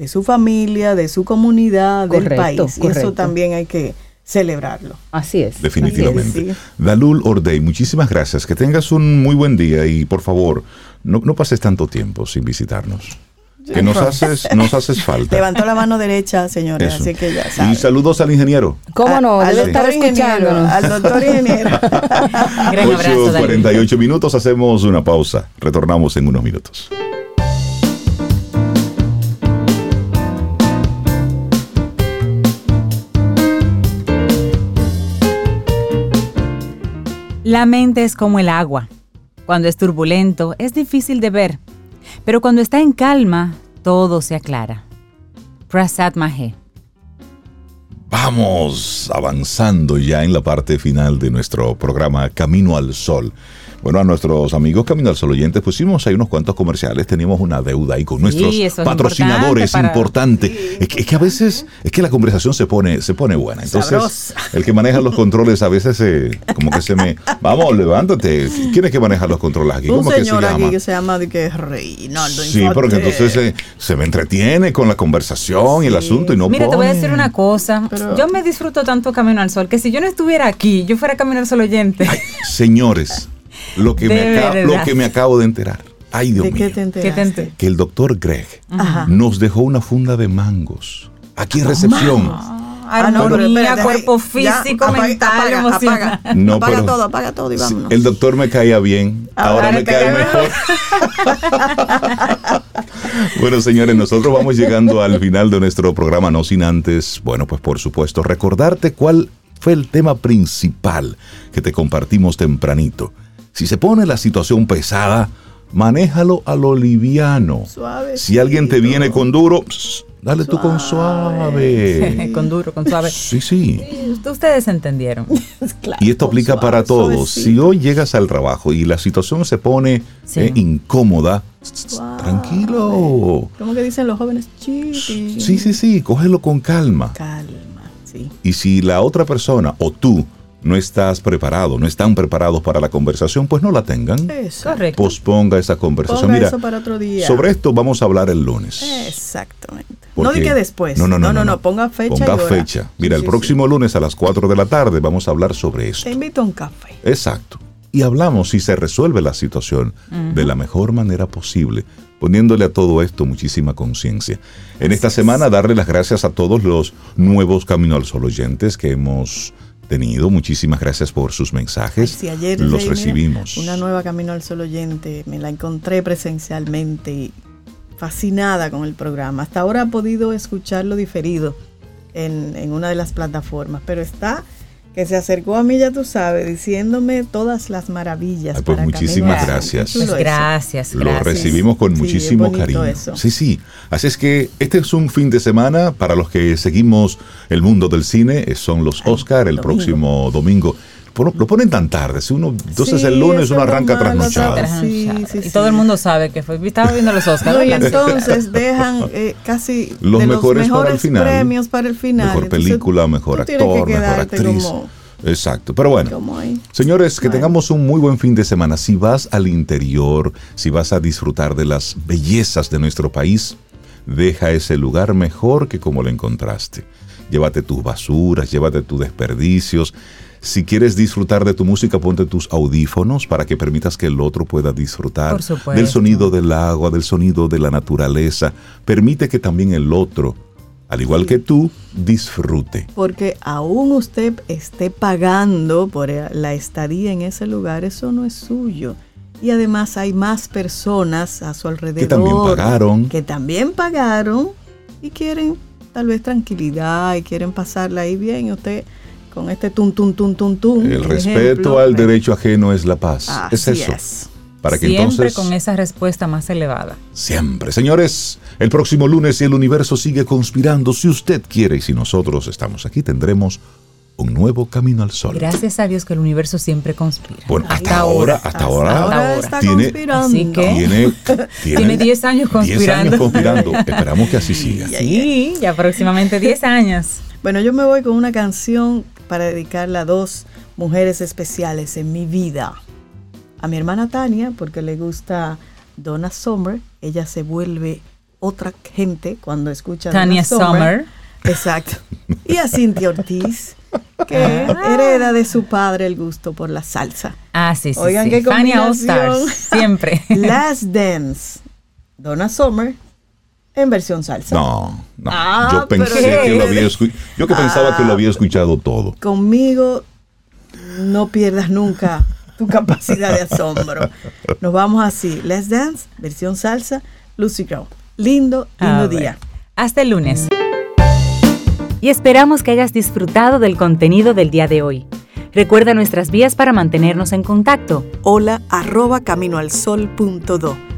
su familia, de su comunidad, del país. Y eso también hay que celebrarlo.
Así es.
Definitivamente. Dalul Ordey, muchísimas gracias. Que tengas un muy buen día y por favor, no, no pases tanto tiempo sin visitarnos. Que nos haces, nos haces falta.
Levantó la mano derecha, señores, así que ya
Y saludos al ingeniero.
¿Cómo no?
Al, doctor ingeniero. Al doctor ingeniero.
Gran abrazo, 48 minutos, hacemos una pausa. Retornamos en unos minutos.
La mente es como el agua. Cuando es turbulento, es difícil de ver, pero cuando está en calma, todo se aclara. Prasad Mahe.
Vamos avanzando ya en la parte final de nuestro programa Camino al Sol. Bueno, a nuestros amigos Camino al Sol oyentes pusimos ahí unos cuantos comerciales, teníamos una deuda ahí con nuestros patrocinadores importantes. Es, que, a veces es que la conversación se pone se pone buena. Entonces, el que maneja los controles a veces se, como que se me vamos, levántate. ¿Quién es que maneja los controles aquí?
Un señor que se aquí que se llama de que Reinaldo
Sí, porque entonces se, me entretiene con la conversación y el asunto y no
Mira, te voy a decir una cosa. yo me disfruto tanto Camino al Sol que si yo no estuviera aquí, yo fuera Camino al Sol oyente.
señores, lo que, me lo que me acabo de enterar. Ay, Dios mío.
Qué te?
Que el doctor Greg nos dejó una funda de mangos. Aquí en recepción.
Ah, no, cuerpo físico, mental, apaga, emocional.
No, apaga todo, apaga todo y vámonos.
El doctor me caía bien, ahora, me, cae, mejor. bueno, señores, nosotros vamos llegando al final de nuestro programa, no sin antes, bueno, pues por supuesto, recordarte cuál fue el tema principal que te compartimos tempranito. Si se pone la situación pesada, manéjalo a lo liviano. Si alguien te viene con duro, dale tú con suave.
con duro, con suave.
Sí, sí.
Ustedes entendieron.
y esto aplica para todos. Si hoy llegas al trabajo y la situación se pone eh, incómoda, tranquilo.
Como que dicen los jóvenes, sí,
sí, sí, sí, cógelo con calma.
Calma, sí.
Y si la otra persona o tú no estás preparado, no están preparados para la conversación, pues no la tengan.
Correcto.
Posponga esa conversación. Mira,
para otro día.
sobre esto vamos a hablar el lunes.
Exactamente. no di que después.
No, no, no, no, ponga fecha. Ponga fecha. Mira, el próximo lunes a las 4 de la tarde vamos a hablar sobre esto.
Te invito a un café.
Exacto. Y hablamos si se resuelve la situación de la mejor manera posible, poniéndole a todo esto muchísima conciencia. En esta semana darle las gracias a todos los nuevos Camino al Sol oyentes que hemos tenido. Muchísimas gracias por sus mensajes.
ayer
los recibimos.
una nueva Camino al Sol oyente, me la encontré presencialmente fascinada con el programa. Hasta ahora ha podido escucharlo diferido en, en una de las plataformas, pero está que se acercó a mí, ya tú sabes, diciéndome todas las maravillas.
pues muchísimas gracias.
Pues gracias,
Lo recibimos con muchísimo cariño. Sí, sí. Así es que este es un fin de semana para los que seguimos el mundo del cine. Son los Oscar el próximo domingo lo ponen tan tarde. Si uno, entonces el lunes uno arranca trasnochado.
Sí, y todo el mundo sabe que fue. Estaba viendo los Oscars.
y entonces dejan eh, casi
los, mejores, para el final.
premios para el final.
Mejor película, mejor actor, mejor actriz. Exacto. Pero bueno, señores, que tengamos un muy buen fin de semana. Si vas al interior, si vas a disfrutar de las bellezas de nuestro país, deja ese lugar mejor que como lo encontraste. Llévate tus basuras, llévate tus desperdicios si quieres disfrutar de tu música, ponte tus audífonos para que permitas que el otro pueda disfrutar del sonido del agua, del sonido de la naturaleza. Permite que también el otro, al igual que tú, disfrute.
Porque aún usted esté pagando por la estadía en ese lugar, eso no es suyo. Y además hay más personas a su alrededor.
Que también pagaron.
Que también pagaron y quieren tal vez tranquilidad y quieren pasarla ahí bien. Y usted con este tum, tum, tum, tum, tum.
El respeto al derecho ajeno es la paz. es eso. Para que
Siempre con esa respuesta más elevada.
Siempre. Señores, el próximo lunes el universo sigue conspirando. Si usted quiere y si nosotros estamos aquí, tendremos un nuevo camino al sol.
Gracias a Dios que el universo siempre conspira.
Bueno, hasta, ahora, hasta, ahora,
tiene,
tiene,
tiene 10 años conspirando. 10 años
conspirando. Esperamos que así siga.
Sí, ya aproximadamente 10 años.
Bueno, yo me voy con una canción para dedicarla a dos mujeres especiales en mi vida. A mi hermana Tania, porque le gusta Donna Summer, ella se vuelve otra gente cuando escucha
Tania Donna Summer.
Exacto. Y a Cintia Ortiz, que ah. hereda de su padre el gusto por la salsa.
Ah, sí, sí. Oigan qué combinación. siempre.
Last Dance, Donna Summer en versión salsa.
No, no. Ah, yo pensé que lo había escuchado. Yo que pensaba que lo había escuchado todo.
Conmigo no pierdas nunca tu capacidad de asombro. Nos vamos así. Let's Dance, versión salsa, Lucy Girl. Lindo, lindo día.
Hasta el lunes. Y esperamos que hayas disfrutado del contenido del día de hoy. Recuerda nuestras vías para mantenernos en contacto.
Hola arroba caminoalsol.do